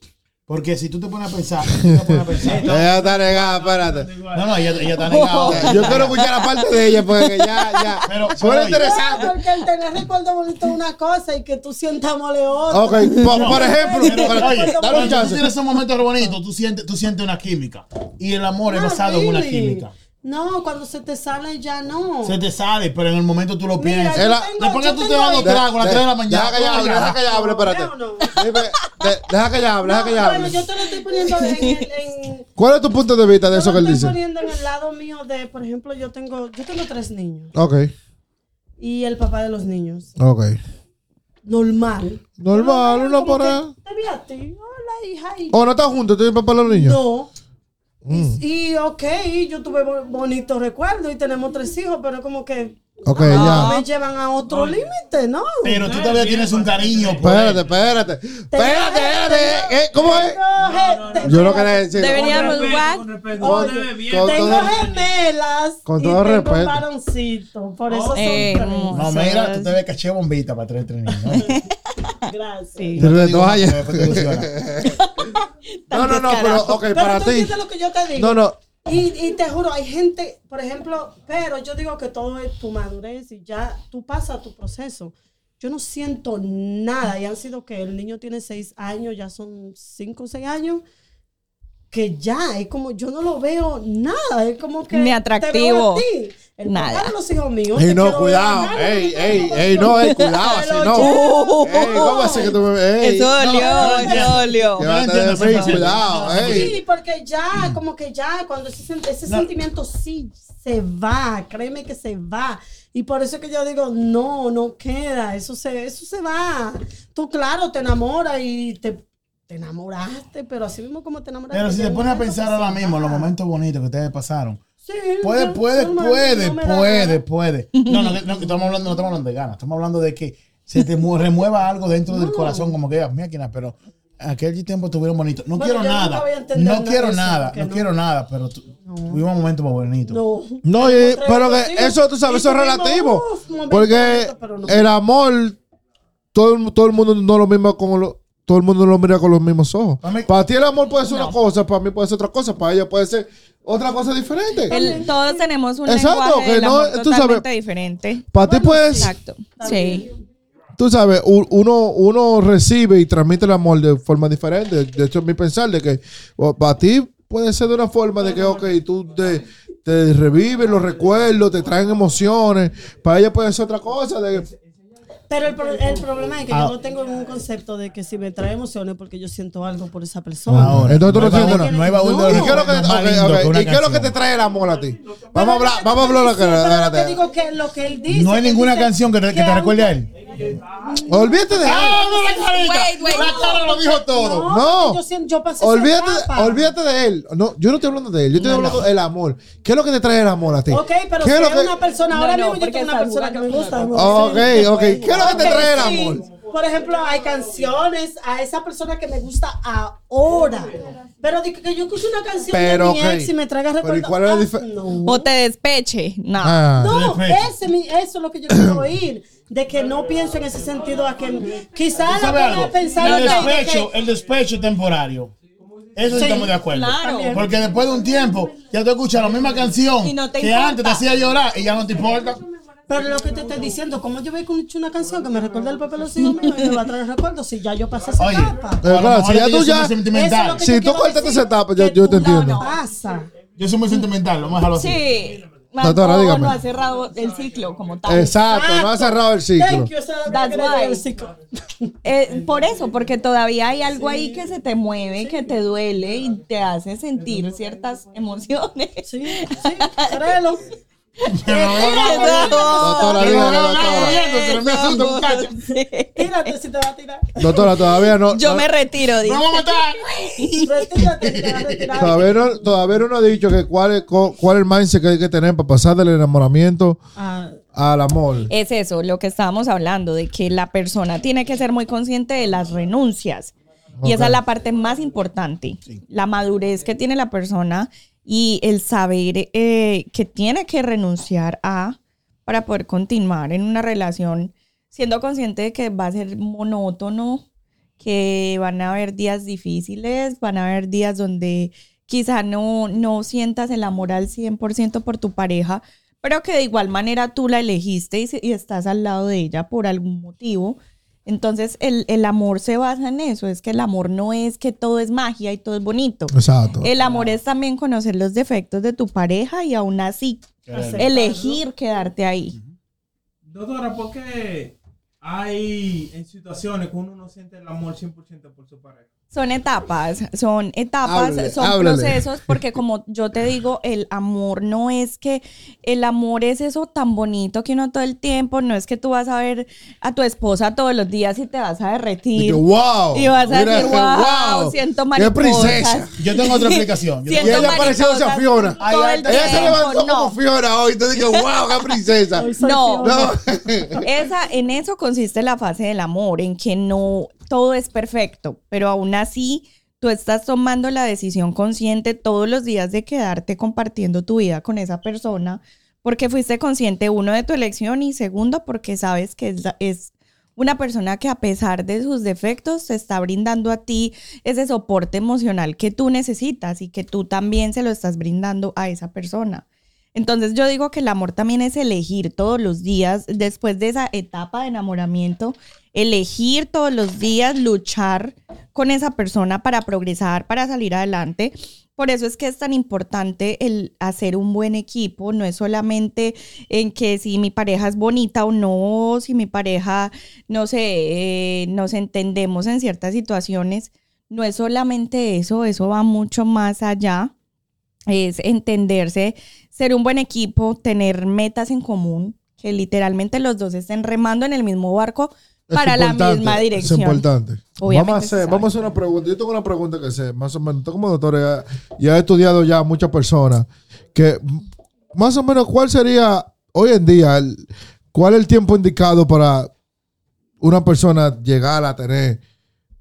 Porque si tú te pones a pensar, si tú te pones a pensar- [laughs] Ella está negada, espérate. no, no, ella, ella está negada. Yo quiero escuchar la parte de ella porque ya, ya. Pero- Suena pero- interesante. Porque el tener recuerdo bonito es una cosa y que tú sientas amor es otra. Ok, por, por ejemplo, Pero, espérate, oye, dame un cuando tú chance. tienes un momento bonito, tú sientes, tú sientes una química. Y el amor es No, basado en una química. No, cuando se te sale ya no. Se te sale, pero en el momento tú lo Mira, piensas. yo Era- tengo- Después que yo tú te vas a tragos a las 3 de la mañana. Deja que ella hable, deja que ella hable, espérate. ¿Eh o no? Dime, de- Deja que ella hable, deja que ella No, bueno, hable. yo te lo estoy poniendo en, el- [laughs] en, ¿Cuál es tu punto de vista de yo eso lo que él estoy dice? poniendo en el lado mío de, por ejemplo, yo tengo, yo tengo tres niños Ok, y el papá de los niños. ok. Normal. Normal, Yo lo una que, Te vi a ti. Hola, hija. ¿O no están juntos? ¿Tú y papá los niños? No. Mm. Y, y ok, yo tuve bo- bonitos recuerdos y tenemos tres hijos, pero como que Ok, no ya. me llevan a otro límite, ¿no? Pero tú todavía tienes un cariño. Espérate, espérate. Espérate, espérate. ¿Eh? ¿Cómo es? Tengo gente- Yo lo quería decir. Deberíamos Con jugar. con bien. con- Tengo todo- gemelas con y todo tengo respeto. un varoncito. Por eso son Eh, tres. No, mira, tú te ves caché bombita para traer tres niños. [laughs] Gracias. Sí. Te. [laughs] [laughs] No, no, no, pero, ok, Pero para tú ti. lo que yo te digo. No, no. Y, y te juro, hay gente, por ejemplo, pero yo digo que todo es tu madurez y ya tú pasas tu proceso. Yo no siento nada. Y han sido que el niño tiene seis años, ya son cinco o seis años, que ya es como, yo no lo veo nada. Es como que. Ni te veo atractivo. a ti. El Nada. de los hijos míos. Ey, no, cuidado. Ey, ey, ey, no, ey, cuidado, así no. Ey, ¿cómo así que tú me ey, Eso dolió, eso dolió. Cuidado, ey. Sí, porque ya, como que ya, cuando ese, ese No. sentimiento sí se va, créeme que se va. Y por eso que yo digo, no, no queda, eso se, eso se va. Tú, claro, te enamoras y te, te enamoraste, pero así mismo como te enamoraste. Pero si te pones a pensar ahora mismo, los momentos bonitos que ustedes pasaron. Sí, Puede, puede, puede, puede, puede. No, no, no, estamos hablando, no estamos hablando de ganas, estamos hablando de que se te mu- remueva algo dentro del corazón, como que, máquina, pero aquel tiempo estuvieron bonitos. No quiero nada, no quiero nada, no quiero nada, pero tu- tuvimos momentos bonitos. No. No, pero eso tú sabes, eso es relativo. Porque el amor, todo, el- todo el mundo no lo mismo como lo, todo el mundo lo mira con los mismos ojos. Para mí- Para ti el amor puede ser una cosa, para mí puede ser otra cosa, para ella puede ser otra cosa diferente. El- todos tenemos un Exacto, lenguaje que del no, amor tú sabes- totalmente diferente. Para ti puedes, Exacto. Sí. tú sabes, uno, uno recibe y transmite el amor de forma diferente. De hecho, es mi pensar de que para ti puede ser de una forma de que, ok, tú te, te revives los recuerdos, te traen emociones. Para ella puede ser otra cosa. De, Pero el, pro- el problema es que Ah. yo no tengo un concepto de que si me trae emociones porque yo siento algo por esa persona. Ahora, Entonces tú no hay baúl- sientes nada. no hay baúl de No. ¿Y qué es lo que, ¿y qué es lo que te trae el amor a ti? Vamos a hablar, vamos a hablar lo que, pero lo que espérate. digo que lo que él dice. No hay ninguna canción que te, que te aunque- recuerde a él. Olvídate de él. ¡Ah, no, la carita! Wait, wait, La no. cara lo dijo todo. No, No. Yo, yo pasé Olvídate, olvídate de él. No, yo no estoy hablando de él. Yo estoy No, hablando no. del amor. ¿Qué es lo que te trae el amor a ti? Ok, pero ¿Qué si es lo que- una persona, No, ahora no, mismo yo tengo una persona que me gusta. Ok, ok. ¿Qué es lo que te trae el amor? Por ejemplo, hay canciones a esa persona que me gusta ahora. Pero de que yo escucho una canción Pero, de mi ex y me traiga Pero, ¿y recuerdos. cuál es la ah, no. O te despeche. No. Ah. No, ese, mi- eso es lo que yo quiero oír. De que no pienso en ese sentido a que quizás ¿Tú la algo? a pensar El despecho, que- el despecho temporario. Eso sí, Sí, estamos de acuerdo. claro. Porque después de un tiempo, ya tú escuchas la misma canción no que importa. antes te hacía llorar y ya no te importa. Pero lo que te estoy diciendo, ¿cómo yo voy a escuchar una canción que me recuerda el papel de los hijos míos y me va a traer recuerdos si ya yo pasé esa Oye, etapa? Claro, si ya tú ya- sentimental. Si tú cortaste esa etapa, yo- yo te entiendo. no, pasa. Yo soy muy sentimental, vamos a dejarlo así. Sí. Doctora, no, dígame. no ha cerrado el ciclo como tal. Exacto, no ha cerrado el ciclo. Thank you, esa es la That's why. Eh, por eso, porque todavía hay algo ahí que se te mueve, que te duele y te hace sentir ciertas emociones. Sí, sí, créelo. Tírate si te va a tirar. Doctora, todavía no. Yo no- me retiro, dice. ¡Vamos a matar! Retírate si te va a retirar. Todavía no, todavía no ha dicho que cuál es, cuál es el mindset que hay que tener para pasar del enamoramiento Ah, al amor. Es eso, lo que estábamos hablando, de que la persona tiene que ser muy consciente de las renuncias. Y esa es la parte más importante. La madurez que tiene la persona y el saber eh, que tiene que renunciar a para poder continuar en una relación, siendo consciente de que va a ser monótono, que van a haber días difíciles, van a haber días donde quizá no, no sientas el amor al 100% por tu pareja, pero que de igual manera tú la elegiste y, estás al lado de ella por algún motivo. Entonces el, el amor se basa en eso, es que el amor no es que todo es magia y todo es bonito. Exacto. El amor es también conocer los defectos de tu pareja y aún así elegir quedarte ahí. Doctora, ¿por qué hay en situaciones que uno no siente el amor 100% por su pareja? Son etapas, son etapas, son procesos, porque como [laughs] yo te digo, el amor no es que el amor es eso tan bonito que uno todo el tiempo, no es que tú vas a ver a tu esposa todos los días y te vas a derretir. Dije, wow. Y vas a Mira, decir, wow, siento Qué mariposas. princesa. Yo tengo otra explicación. Y Siento ella mariposas a Fiona. el Ella se tiempo, levantó no. como Fiona hoy. Entonces dije, wow, qué princesa. No. No. [laughs] Esa, en eso consiste la fase del amor, en que no todo es perfecto, pero aún así tú estás tomando la decisión consciente todos los días de quedarte compartiendo tu vida con esa persona, porque fuiste consciente, uno, de tu elección y segundo, porque sabes que es, es una persona que a pesar de sus defectos te está brindando a ti ese soporte emocional que tú necesitas y que tú también se lo estás brindando a esa persona. Entonces yo digo que el amor también es elegir todos los días, después de esa etapa de enamoramiento, elegir todos los días, luchar con esa persona para progresar, para salir adelante. Por eso es que es tan importante el hacer un buen equipo, no es solamente en que si mi pareja es bonita o no, si mi pareja, no sé, eh, nos entendemos en ciertas situaciones, no es solamente eso, eso va mucho más allá es entenderse, ser un buen equipo, tener metas en común, que literalmente los dos estén remando en el mismo barco Es para la misma dirección. Es importante. Obviamente vamos, a hacer, vamos a hacer una pregunta. Yo tengo una pregunta que sé, más o menos. Tú como doctora ya, ya he estudiado ya muchas personas. Que más o menos, ¿cuál sería hoy en día, el- cuál es el tiempo indicado para una persona llegar a tener?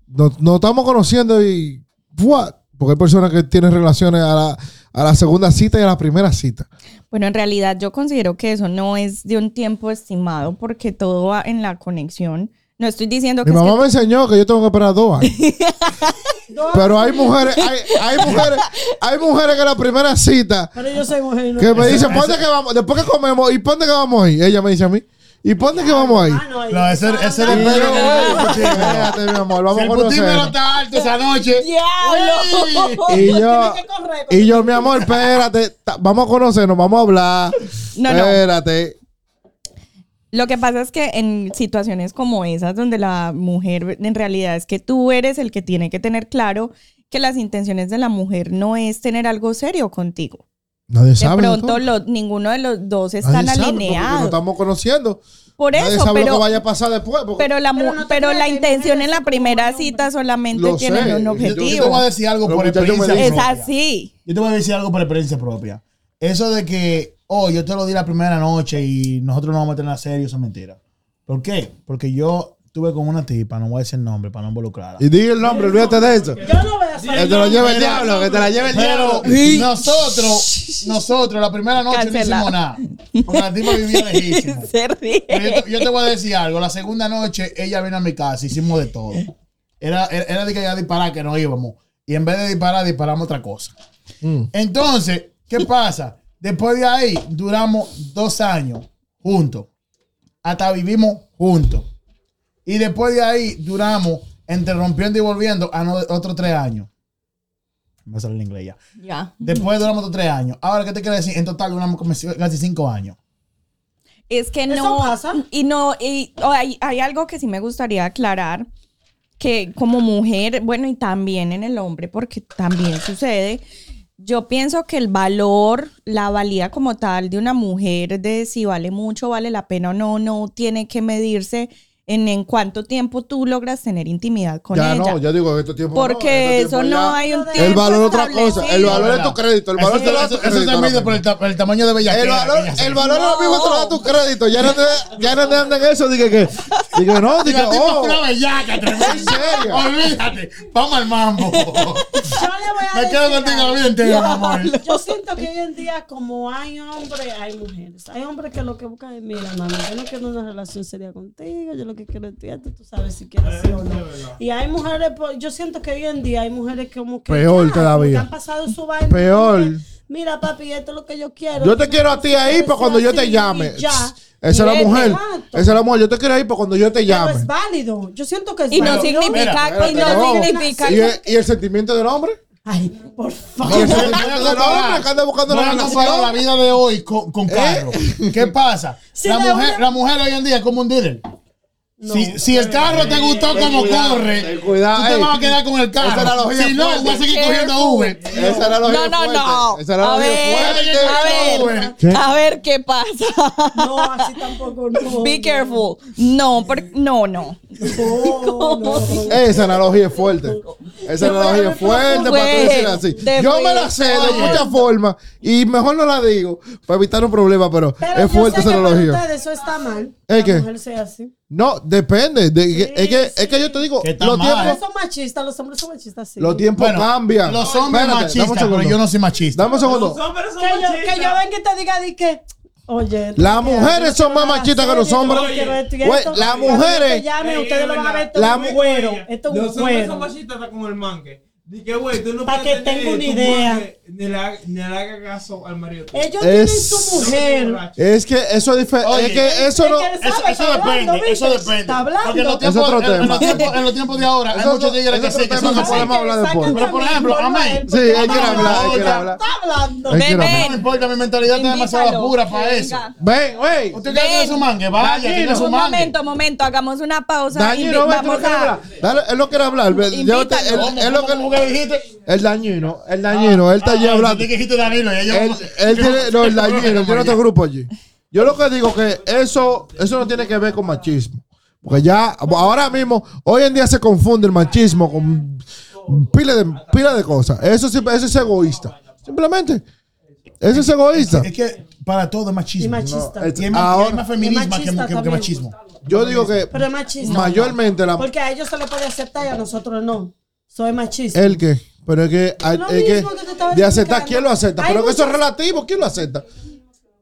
Nos, nos estamos conociendo y. ¡fua! Porque hay personas que tienen relaciones a la, a la segunda cita y a la primera cita. Bueno, en realidad yo considero que eso no es de un tiempo estimado porque todo va en la conexión. No estoy diciendo que Mi es mamá que- me enseñó que yo tengo que esperar dos años. [laughs] Pero hay mujeres, hay, hay mujeres, hay mujeres que la primera cita Pero yo soy mujer. no- que me dicen, ponte que vamos, después que comemos, ¿y ponte que vamos ahí? Ella me dice a mí, ¿y ponte que vamos ahí? Ah, no, ese- ese era el yo, Pero, "Ey, chico. espérate, mi amor, vamos Si a el conocer. está alto esa noche. ¡Diablo! Y yo, Tiene que correr, y yo, mi amor, espérate, vamos a conocernos, vamos a hablar. No, no. Espérate. Lo que pasa es que en situaciones como esas, donde la mujer en realidad es que tú eres el que tiene que tener claro que las intenciones de la mujer no es tener algo serio contigo. Nadie De sabe. pronto lo- ninguno de los dos Nadie están sabe, Nos alineados. estamos conociendo. Por Nadie eso, sabe lo pero, que vaya a pasar después. porque- pero la, Pero no pero la intención en la primera cita solamente Lo tienen sé. un Yo- Yo te objetivo. voy a decir algo Los por experiencia Es propia. así. Yo te voy a decir algo por experiencia propia. Eso de que, oh, yo te lo di la primera noche y nosotros no vamos a tener serio, eso es mentira. ¿Por qué? Porque yo estuve con una tipa, no voy a decir el nombre para no involucrarla. Y di el nombre, olvídate de eso. Yo no voy a Que salir. te lo lleve el diablo, que te la lleve el diablo. [laughs] nosotros, nosotros, la primera noche no hicimos nada. Porque la tipa vivía [laughs] lejísimo. Se ríe. Pero yo, te, yo te voy a decir algo. La segunda noche ella vino a mi casa, hicimos de todo. Era, era, era de que ella disparar que no íbamos. Y en vez de disparar, disparamos otra cosa. Mm. Entonces, ¿qué pasa? Después de ahí, duramos dos años juntos. Hasta vivimos juntos. Y después de ahí, duramos entre rompiendo y volviendo a no- otros tres años. Me va a salir en inglés ya. Ya. Después duramos otros tres años. Ahora, ¿qué te quiero decir? En total duramos como casi cinco años. Es que Eso no. pasa. Y no, y oh, hay, hay algo que sí me gustaría aclarar. Que como mujer, bueno, y también en el hombre, porque también sucede. Yo pienso que el valor, la valía como tal de una mujer, de si vale mucho, vale la pena o no, no tiene que medirse en, en cuánto tiempo tú logras tener intimidad con Ya ella. no, yo digo en estos tiempos. no, porque estos eso no ya- hay un El tiempo El valor es otra cosa. El valor es tu crédito. El valor eso, te lo da eso- se mide por el, mismo. ta- por el tamaño de El bellaquera. valor, el valor ahora mismo te lo da tu crédito. Ya no te, ya no te andan eso. Dije que, dije no, dije, La tipa oh. una bellaca, tremenda. ¿En serio? Olvídate. Vamos al mambo. [laughs] Yo le voy a Me quedo contigo la vida entera, mi amor. Yo siento que hoy en día, como hay hombres, hay mujeres. Hay hombres que lo que buscan es, mira, mami, yo no quiero una relación seria contigo, yo lo que quiero es esto, tú sabes si quieres sí o no. Y hay mujeres, pues, yo siento que hoy en día hay mujeres que como que. Peor ya, todavía. que han pasado su vaina. Peor. Mira, papi, esto es lo que yo quiero. Yo te quiero a ti ahí para cuando yo te llame. Ya. Esa es la mujer. exacto. Esa es la mujer. Yo te quiero ahí para cuando yo te Pero llame. es válido. Yo siento que es Y no válido. significa, Mira, y no espérate, significa ¿Y que- el, ¿Y el sentimiento del hombre? Ay, por ¿Y el favor. sentimiento del hombre que anda buscando Voy la vida de hoy con, con ¿Eh? carro. ¿Qué pasa? [laughs] Si la, la mujer, una- la mujer hoy en día es como un dealer. Si, si el carro te gustó como cuidado, corre, cuidado, tú te ey. vas a quedar con el Esa carro. Si no, fuerte. voy a seguir cogiendo Uber. Esa era la No, no, no. Esa era A la ver, a ver, ¿Qué? a ver qué pasa. No, así tampoco no. Be careful. No, por- no, no. No, no. Esa analogía es fuerte. Esa analogía es fuerte para tú decir así. Yo me la sé de muchas formas y mejor no la digo para evitar un problema, pero, Pero es yo fuerte sé esa analogía. eso está mal. ¿Es que la mujer sea así. No, depende. de- es, que, es que yo te digo, los mal. Tiempos, son machistas, los hombres son machistas, sí. los tiempos Bueno, cambian. Los hombres un machistas, pero yo no soy machista. Dame un segundo. Los hombres son que yo, machistas. que yo venga y te diga di que, oye, Las mujeres yo son más machistas que los yo hombres. las mujeres- te llamen, Ey, ustedes es lo van a verdad. ver esto La es mu- un cuero. Esto es un Los hombres son machistas hasta como el mangue. Dije, güey, tú no Pa' puedes que tenga una idea. Ni le, haga- ni le haga caso al marido. Ellos tienen Es- su mujer. Es que eso es diferente. Oye, Es que eso no. es que- Eso, eso depende, hablando, eso depende. Está hablando. Porque en los Es tiempos, otro en- en tema. los tiempos- en los tiempos de ahora hay Es muchos tigres es que sí, que son que así. podemos hablar después. Pero, por ejemplo, a mí- Sí, hay que hablar, hay que hablar. Está hablando. Que hablar. No me ven. importa, mi mentalidad está demasiado pura para que eso. Ven, güey. ¿Usted quiere tener Ven. su mangue? Vaya, tiene su Un mangue. momento, momento, hagamos una pausa. Ven, tú no a. hablar. Dale, él no quiere hablar. Ve, Invítalo. llévate- él- ¿Cómo, él lo que- cómo que dijiste? El dañino, el dañino, él está allí Ah, hablando. tú dijiste Danilo, y ellos- Él, él tiene, no, el dañino, [laughs] tiene otro grupo allí. Yo lo que digo que eso, eso no tiene que ver con machismo. Porque ya, ahora mismo, hoy en día se confunde el machismo con pila de, pila de cosas. Eso, sí- eso es egoísta. Simplemente. Eso es egoísta. Es que para todo es Y machismo. machista. No, es- Y hay más, y hay Ahora- más feminismo que, machista que- machismo. Yo digo que Pero machista. mayormente la, Porque a ellos se les puede aceptar y a nosotros no. Soy machista. el que, pero es que, Lo es que que de aceptar. ¿quién lo acepta? Pero que eso es relativo, ¿quién lo acepta?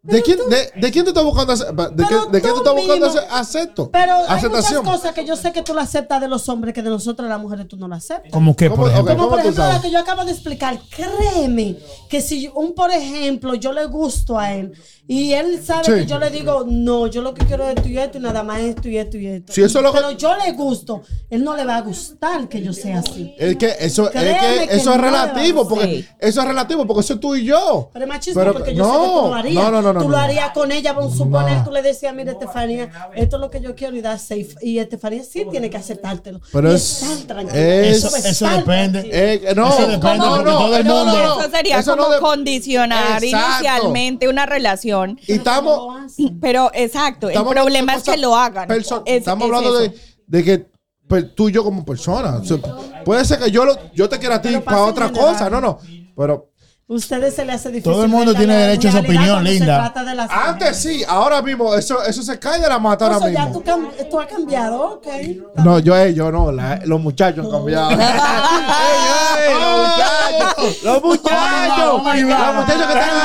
¿De quién, de, de quién tú estás buscando ace- ¿De, qué- de quién tú tú estás buscando ace- acepto? Pero hay muchas aceptación. cosas que yo sé que tú la aceptas de los hombres que de nosotros las mujeres tú no la aceptas. ¿Cómo que, ¿Cómo- por ejemplo? Como por tú ejemplo la que yo acabo de explicar, créeme que si un por ejemplo yo le gusto a él y él sabe Sí. que yo le digo no, yo lo que quiero es esto y esto y nada más esto y esto y esto. Sí, eso es lo que- Pero yo le gusto, él no le va a gustar que yo sea así. Es que eso, es que que eso es relativo, porque eso es relativo, porque eso es tú y yo. Pero es machismo Pero- porque yo sé que tú lo harías. No, no, no, no. tú no. lo harías con ella, vamos a suponer, tú le decías, mira, Estefanía, esto es lo que yo quiero y da safe. Y Estefanía sí tiene que aceptártelo. Pero es- Eso- eso depende. Eh, no, Eso depende, no, porque no, todo el no, mundo- no, no. Eso sería Eso no como de- condicionar Exacto. inicialmente una relación. Y estamos. Pero exacto, el problema es que lo hagan. perso- Es- estamos es hablando de, que pues, tú y yo como persona. O sea, puede ser que yo, lo, yo te quiera a ti para otra general. cosa, no, no. Pero Ustedes se le hace difícil. Todo el mundo tiene derecho a su opinión, linda. antes sí, ahora mismo, eso, eso se cae de la mata ahora ya mismo. tú, has cambiado, ok. No, yo, eh, yo no, la- los muchachos han cambiado. [laughs] Los muchachos, los muchachos, Oh God. los muchachos que están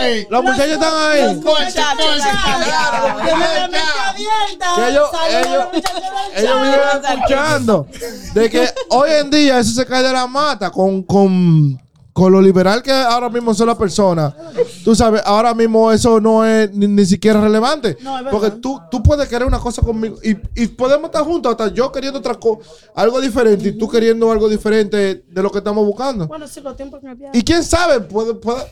ahí, los muchachos están ahí. Los muchachos. Que ellos, Saludos a ellos, los muchachos del ellos viven escuchando de que hoy en día eso se cae de la mata con, con con lo liberal que ahora mismo son las personas, tú sabes, ahora mismo eso no es ni, ni siquiera relevante. No, es verdad. porque tú, tú puedes querer una cosa conmigo y, y podemos estar juntos, hasta yo queriendo otra cosa, algo diferente y tú queriendo algo diferente de lo que estamos buscando. Bueno, si los tiempos cambiaron. Y quién sabe, puede, puede,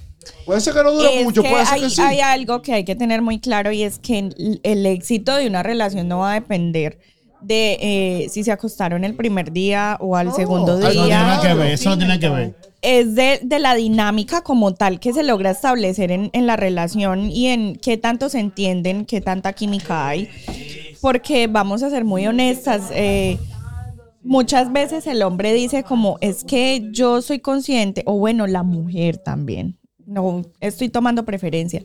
puede ser que no dure Es mucho, que puede ser hay, que sí. hay algo que hay que tener muy claro y es que el, el éxito de una relación no va a depender de eh, si se acostaron el primer día o al segundo Eso no tiene día. que ver, eso no tiene que ver. Es de, de la dinámica como tal que se logra establecer en, en la relación y en qué tanto se entienden, qué tanta química hay. Porque vamos a ser muy honestas, eh, muchas veces el hombre dice como es que yo soy consciente, o bueno, la mujer también, no estoy tomando preferencia,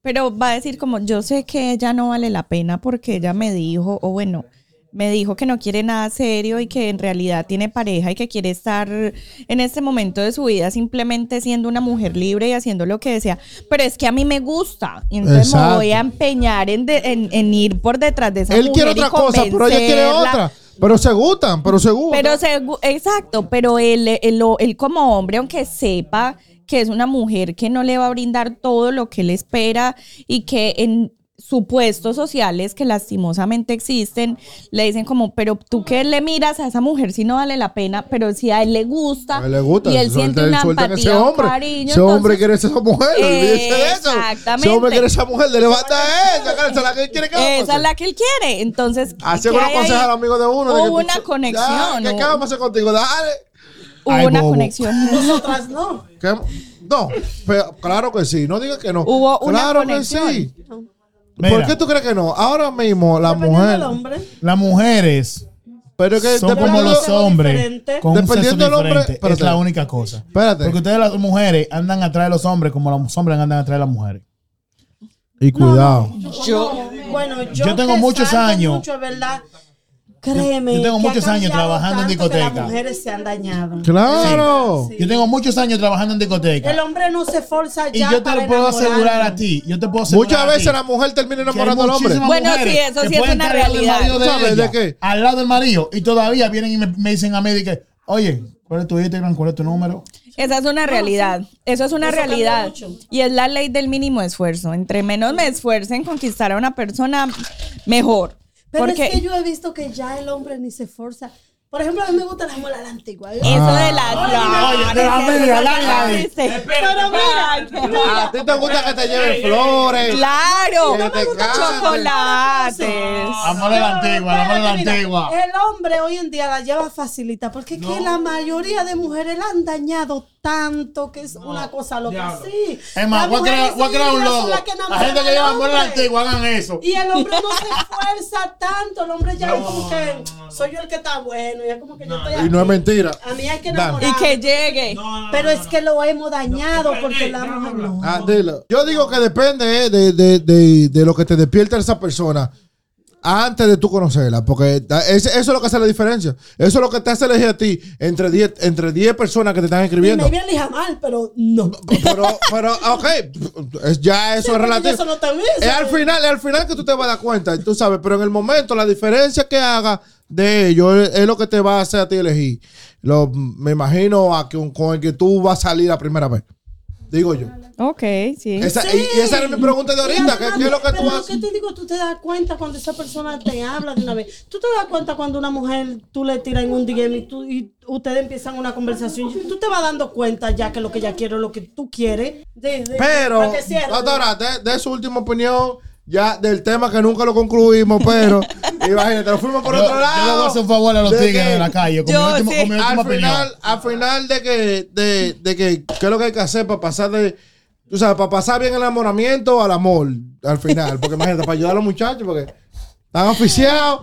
pero va a decir como yo sé que ella no vale la pena porque ella me dijo, o bueno, me dijo que no quiere nada serio y que en realidad tiene pareja y que quiere estar en este momento de su vida simplemente siendo una mujer libre y haciendo lo que desea. Pero es que a mí me gusta. Y entonces Exacto. me voy a empeñar en, de- en- en ir por detrás de esa Él mujer. quiere y otra cosa, pero ella quiere otra. Pero se gustan, pero se gustan. Pero segu- exacto, pero él, él, él como hombre, aunque sepa que es una mujer que no le va a brindar todo lo que él espera y que en supuestos sociales que lastimosamente existen, le dicen como, pero tú que le miras a esa mujer si no vale la pena, pero si a él le gusta, A él le gusta. y él siente suelten- una empatía, ese un hombre. cariño, ese hombre quiere esa mujer. olvídese de eso. Exactamente. Ese hombre quiere esa mujer. Le levanta a ella. que esa es la que él quiere que esa es la que él quiere. Entonces, Hace ¿qué una hay conseja ahí? al amigo de uno. de Hubo tú- una Ya, conexión. ¿Qué, vamos a hacer contigo? Dale. Hubo Ay, una bobo. conexión. Nosotras no. ¿Qué? No, pero claro que sí. No digas que no. Hubo una claro conexión. que sí. Mira, ¿Por qué tú crees que no? Ahora mismo la mujer. Las mujeres Pero que son como los hombres diferente. con un sexo Dependiendo del hombre-. Es la única cosa. Espérate. Porque ustedes las mujeres andan atrás de los hombres como los hombres andan atrás de las mujeres. Y cuidado. Yo, bueno, yo, Yo tengo muchos años. Mucho, ¿verdad? Créeme. Yo tengo muchos años trabajando en que discoteca. Las mujeres se han dañado. Claro. Sí. Yo tengo muchos años trabajando en discoteca. El hombre no se forza Y ya yo te para lo puedo asegurar a ti. Yo te puedo asegurar Muchas a veces ti la mujer termina enamorando al hombre. Bueno, sí, eso sí es una estar al lado del realidad. marido de ¿Sabes ella, de qué? Al lado del marido. Y todavía vienen y me, me dicen a mí de que, oye, ¿cuál es tu Instagram? ¿Cuál es tu número? Esa es una realidad. Eso es una Eso realidad. Y es la ley del mínimo esfuerzo. Entre menos me esfuerce en conquistar a una persona, mejor. Pero Porque es que yo he visto que ya el hombre ni se forza. Por ejemplo, a mí me gusta la mola a la antigua. eso de las Oye, la dale ahí. existe. Pero mira, A ti te gusta que te lleven flores. Claro, Que te chocolates. Amor a la antigua, amor a la mira, antigua. El hombre hoy en día la lleva facilita porque es que la mayoría de mujeres la han dañado tanto que es una cosa loca. Sí. Es más, Las voy a crear, un logo. las La gente que lleva amor a la hombre. antigua, hagan eso. Y el hombre no se esfuerza tanto. El hombre ya [laughs] es como que soy yo el que está bueno. Y es como que yo estoy Y no es mentira. A mí hay que enamorar. Y que llegue. Pero es que lo hemos dañado porque la mujer no. Ah, dilo. Yo digo que depende eh, de, de, de, de lo que te despierta esa persona antes de tú conocerla. Porque eso es lo que hace la diferencia. Eso es lo que te hace elegir a ti entre 10 entre 10 personas que te están Y escribiendo. me bien elija mal, pero no. Pero, pero, ok, es- ya eso Sí, es relativo. eso no también, es al final, es al final que tú te vas a dar cuenta, tú sabes, pero en el momento la diferencia que haga de ellos es, es lo que te va a hacer a ti elegir. Lo, me imagino a que, con el que tú vas a salir la primera vez. Digo yo. Ok, sí. Esa, Sí. y, y esa era mi pregunta de ahorita. ¿Qué, qué es lo que tú pero haces? ¿qué te digo? Tú te das cuenta cuando esa persona te habla de una vez. Tú te das cuenta cuando una mujer tú le tiras en un DM y, tú, y ustedes empiezan una conversación. Tú te vas dando cuenta ya que lo que ella quiere es lo que tú quieres. De- de- Pero, doctora, de, de su última opinión, ya del tema que nunca lo concluimos, pero [laughs] imagínate, lo fuimos por Yo, otro yo lado. le voy a hacer un favor a los tigres de la calle con Yo mi último- sí. con mi última al final, al final de que, de, de que, ¿qué es lo que hay que hacer para pasar de, tú sabes, para pasar bien el enamoramiento al amor, al final? Porque imagínate, para ayudar a los muchachos, porque están oficiados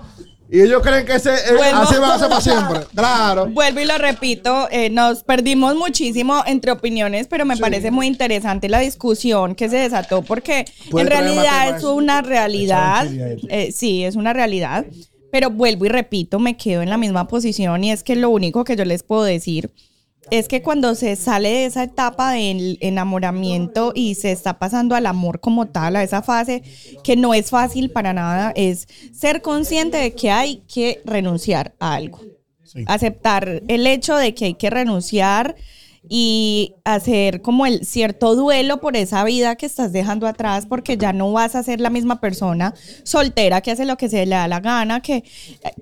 y ellos creen que ese, eh, así va a ser para siempre. [laughs] Claro. Vuelvo y lo repito, eh, nos perdimos muchísimo entre opiniones, pero me parece muy interesante la discusión que se desató porque en realidad es una realidad, eh, sí, es una realidad, pero vuelvo y repito, me quedo en la misma posición y es que lo único que yo les puedo decir es que cuando se sale de esa etapa del enamoramiento y se está pasando al amor como tal, a esa fase que no es fácil para nada, es ser consciente de que hay que renunciar a algo Sí. aceptar el hecho de que hay que renunciar y hacer como el cierto duelo por esa vida que estás dejando atrás porque ya no vas a ser la misma persona soltera que hace lo que se le da la gana, que eh,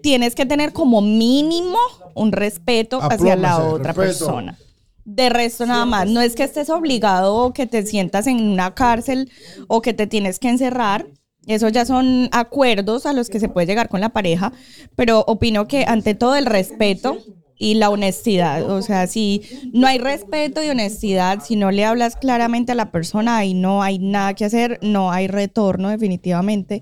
tienes que tener como mínimo un respeto hacia la otra respeto. persona. De resto nada más, no es que estés obligado o que te sientas en una cárcel o que te tienes que encerrar. Eso ya son acuerdos a los que se puede llegar con la pareja, pero opino que ante todo el respeto y la honestidad, o sea, si no hay respeto y honestidad, si no le hablas claramente a la persona, ahí no hay nada que hacer, no hay retorno definitivamente.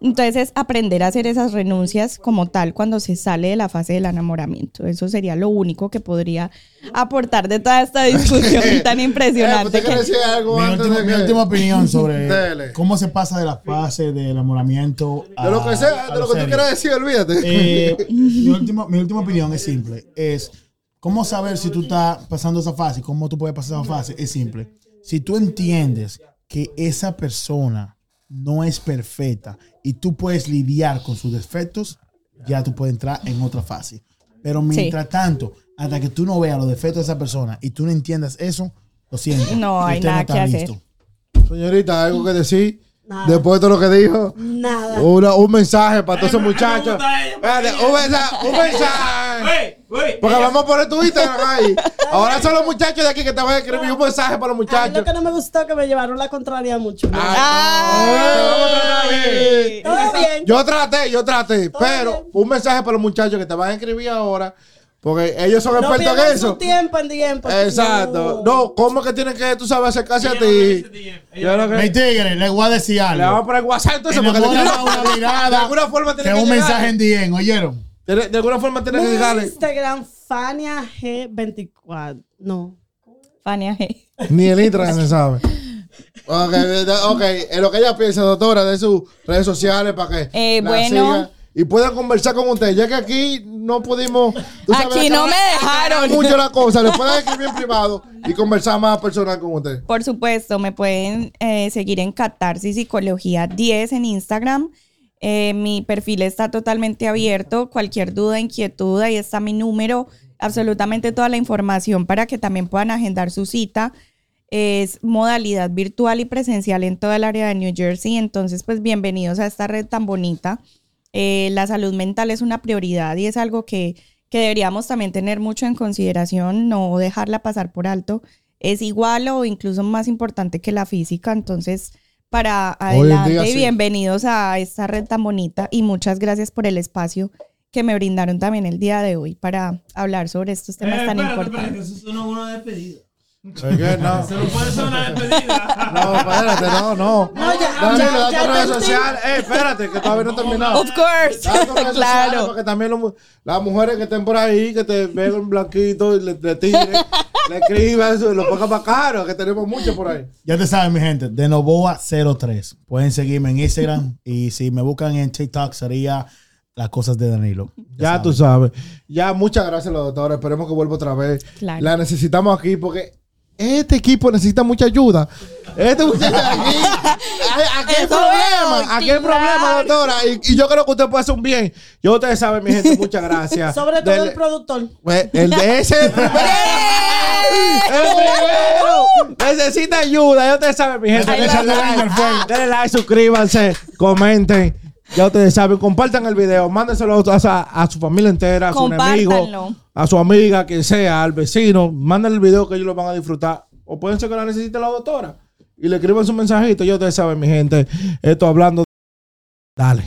Entonces es aprender a hacer esas renuncias como tal cuando se sale de la fase del enamoramiento. Eso sería lo único que podría aportar de toda esta discusión [laughs] tan Eh, impresionante. ¿usted quiere que- decir algo Mi, antes última, de mi que- última opinión [laughs] sobre Dele. cómo se pasa de la fase del enamoramiento a, De lo que sea, a de lo que tú quieras decir, olvídate. Eh, [laughs] mi, última, mi última opinión es simple. Es cómo saber si tú estás pasando esa fase, cómo tú puedes pasar esa fase. Es simple. Si tú entiendes que esa persona no es perfecta y tú puedes lidiar con sus defectos, ya tú puedes entrar en otra fase. Pero mientras tanto, hasta que tú no veas los defectos de esa persona y tú no entiendas eso, lo siento. No hay Usted nada está que hacer. listo. Señorita, algo que decir. Nada. Después de todo lo que dijo. Nada. Una- un mensaje para todos esos [laughs] me muchachos. un mensaje. Un mensaje. Porque vamos a poner tu Instagram ahí. Ahora son los muchachos de aquí que te van a escribir un mensaje para los A mí muchachos. lo que no me gustó que me llevaron la contraria mucho. ¿no? Ay. Todo bien. Yo traté, yo traté, Todo pero bien. un mensaje para los muchachos que te van a escribir ahora, porque ellos son no expertos en su eso. tiempo en DM. porque Exacto. No, ¿cómo que tienen que, tú sabes, acercarse a no ti? Yo no lo Mi que tigre, le voy a decir le vamos a algo. poner WhatsApp entonces, Que porque le una mirada de alguna forma que tiene que, un llegar. mensaje en DM, ¿oyeron? De, de alguna forma tiene que Mi llegarle. Instagram, Fania G24. No. Fania G. Ni el Instagram se sabe. Ok, ok, en lo que ella piensa, doctora, de sus redes sociales para que Eh, la bueno. sigan y puedan conversar con usted, ya que aquí no pudimos. tú sabes, Aquí no me dejaron. mucho la cosa, le pueden escribir en privado y conversar más personal con usted. Por supuesto, me pueden eh, seguir en Catarsis Psicología 10 en Instagram. Eh, mi perfil está totalmente abierto. Cualquier duda, inquietud, ahí está mi número. Absolutamente toda la información para que también puedan agendar su cita. Es modalidad virtual y presencial en toda el área de New Jersey. Entonces, pues bienvenidos a esta red tan bonita. Eh, la salud mental es una prioridad y es algo que, que deberíamos también tener mucho en consideración, no dejarla pasar por alto. Es igual o incluso más importante que la física. Entonces, para día adelante, sí. bienvenidos a esta red tan bonita y muchas gracias por el espacio que me brindaron también el día de hoy para hablar sobre estos temas Eh, tan espérate, importantes. espérate, eso suena una despedida. Es que no. Eso no puede ser una despedida. No, espérate, no, no. No, ya- Danilo, ya- da ya. Eh, espérate, que todavía no he terminado. Of course, Da [laughs] claro. Para que también los las mujeres que estén por ahí, que te vean un blanquito y le, le tiren, le escriban eso y lo pongan más caro, que tenemos mucho por ahí. Ya te saben, mi gente, de Novoa03. Pueden seguirme en Instagram y si me buscan en TikTok sería las cosas de Danilo. Ya, tú sabes. Ya, muchas gracias, la doctora. Esperemos que vuelva otra vez. Claro. La necesitamos aquí porque este equipo necesita mucha ayuda. Este muchacho aquí, [laughs] aquí hay problema, aquí hay problema, doctora. Y, y yo creo que usted puede hacer un bien. Yo, ustedes saben, mi gente, muchas gracias. [laughs] Sobre todo el productor. Pues, el de ese el primero. [laughs] El primero. Necesita ayuda. Ya ustedes saben, mi gente. Denle like, denle like, suscríbanse, comenten. Ya ustedes saben, compartan el video, mándenselo a, a- a su familia entera, a su enemigo, a su amiga, quien sea, al vecino. Manden el video que ellos lo van a disfrutar. O pueden ser que la necesite la doctora. Y le escriban su mensajito. Ya ustedes saben, mi gente. Esto hablando. Dale.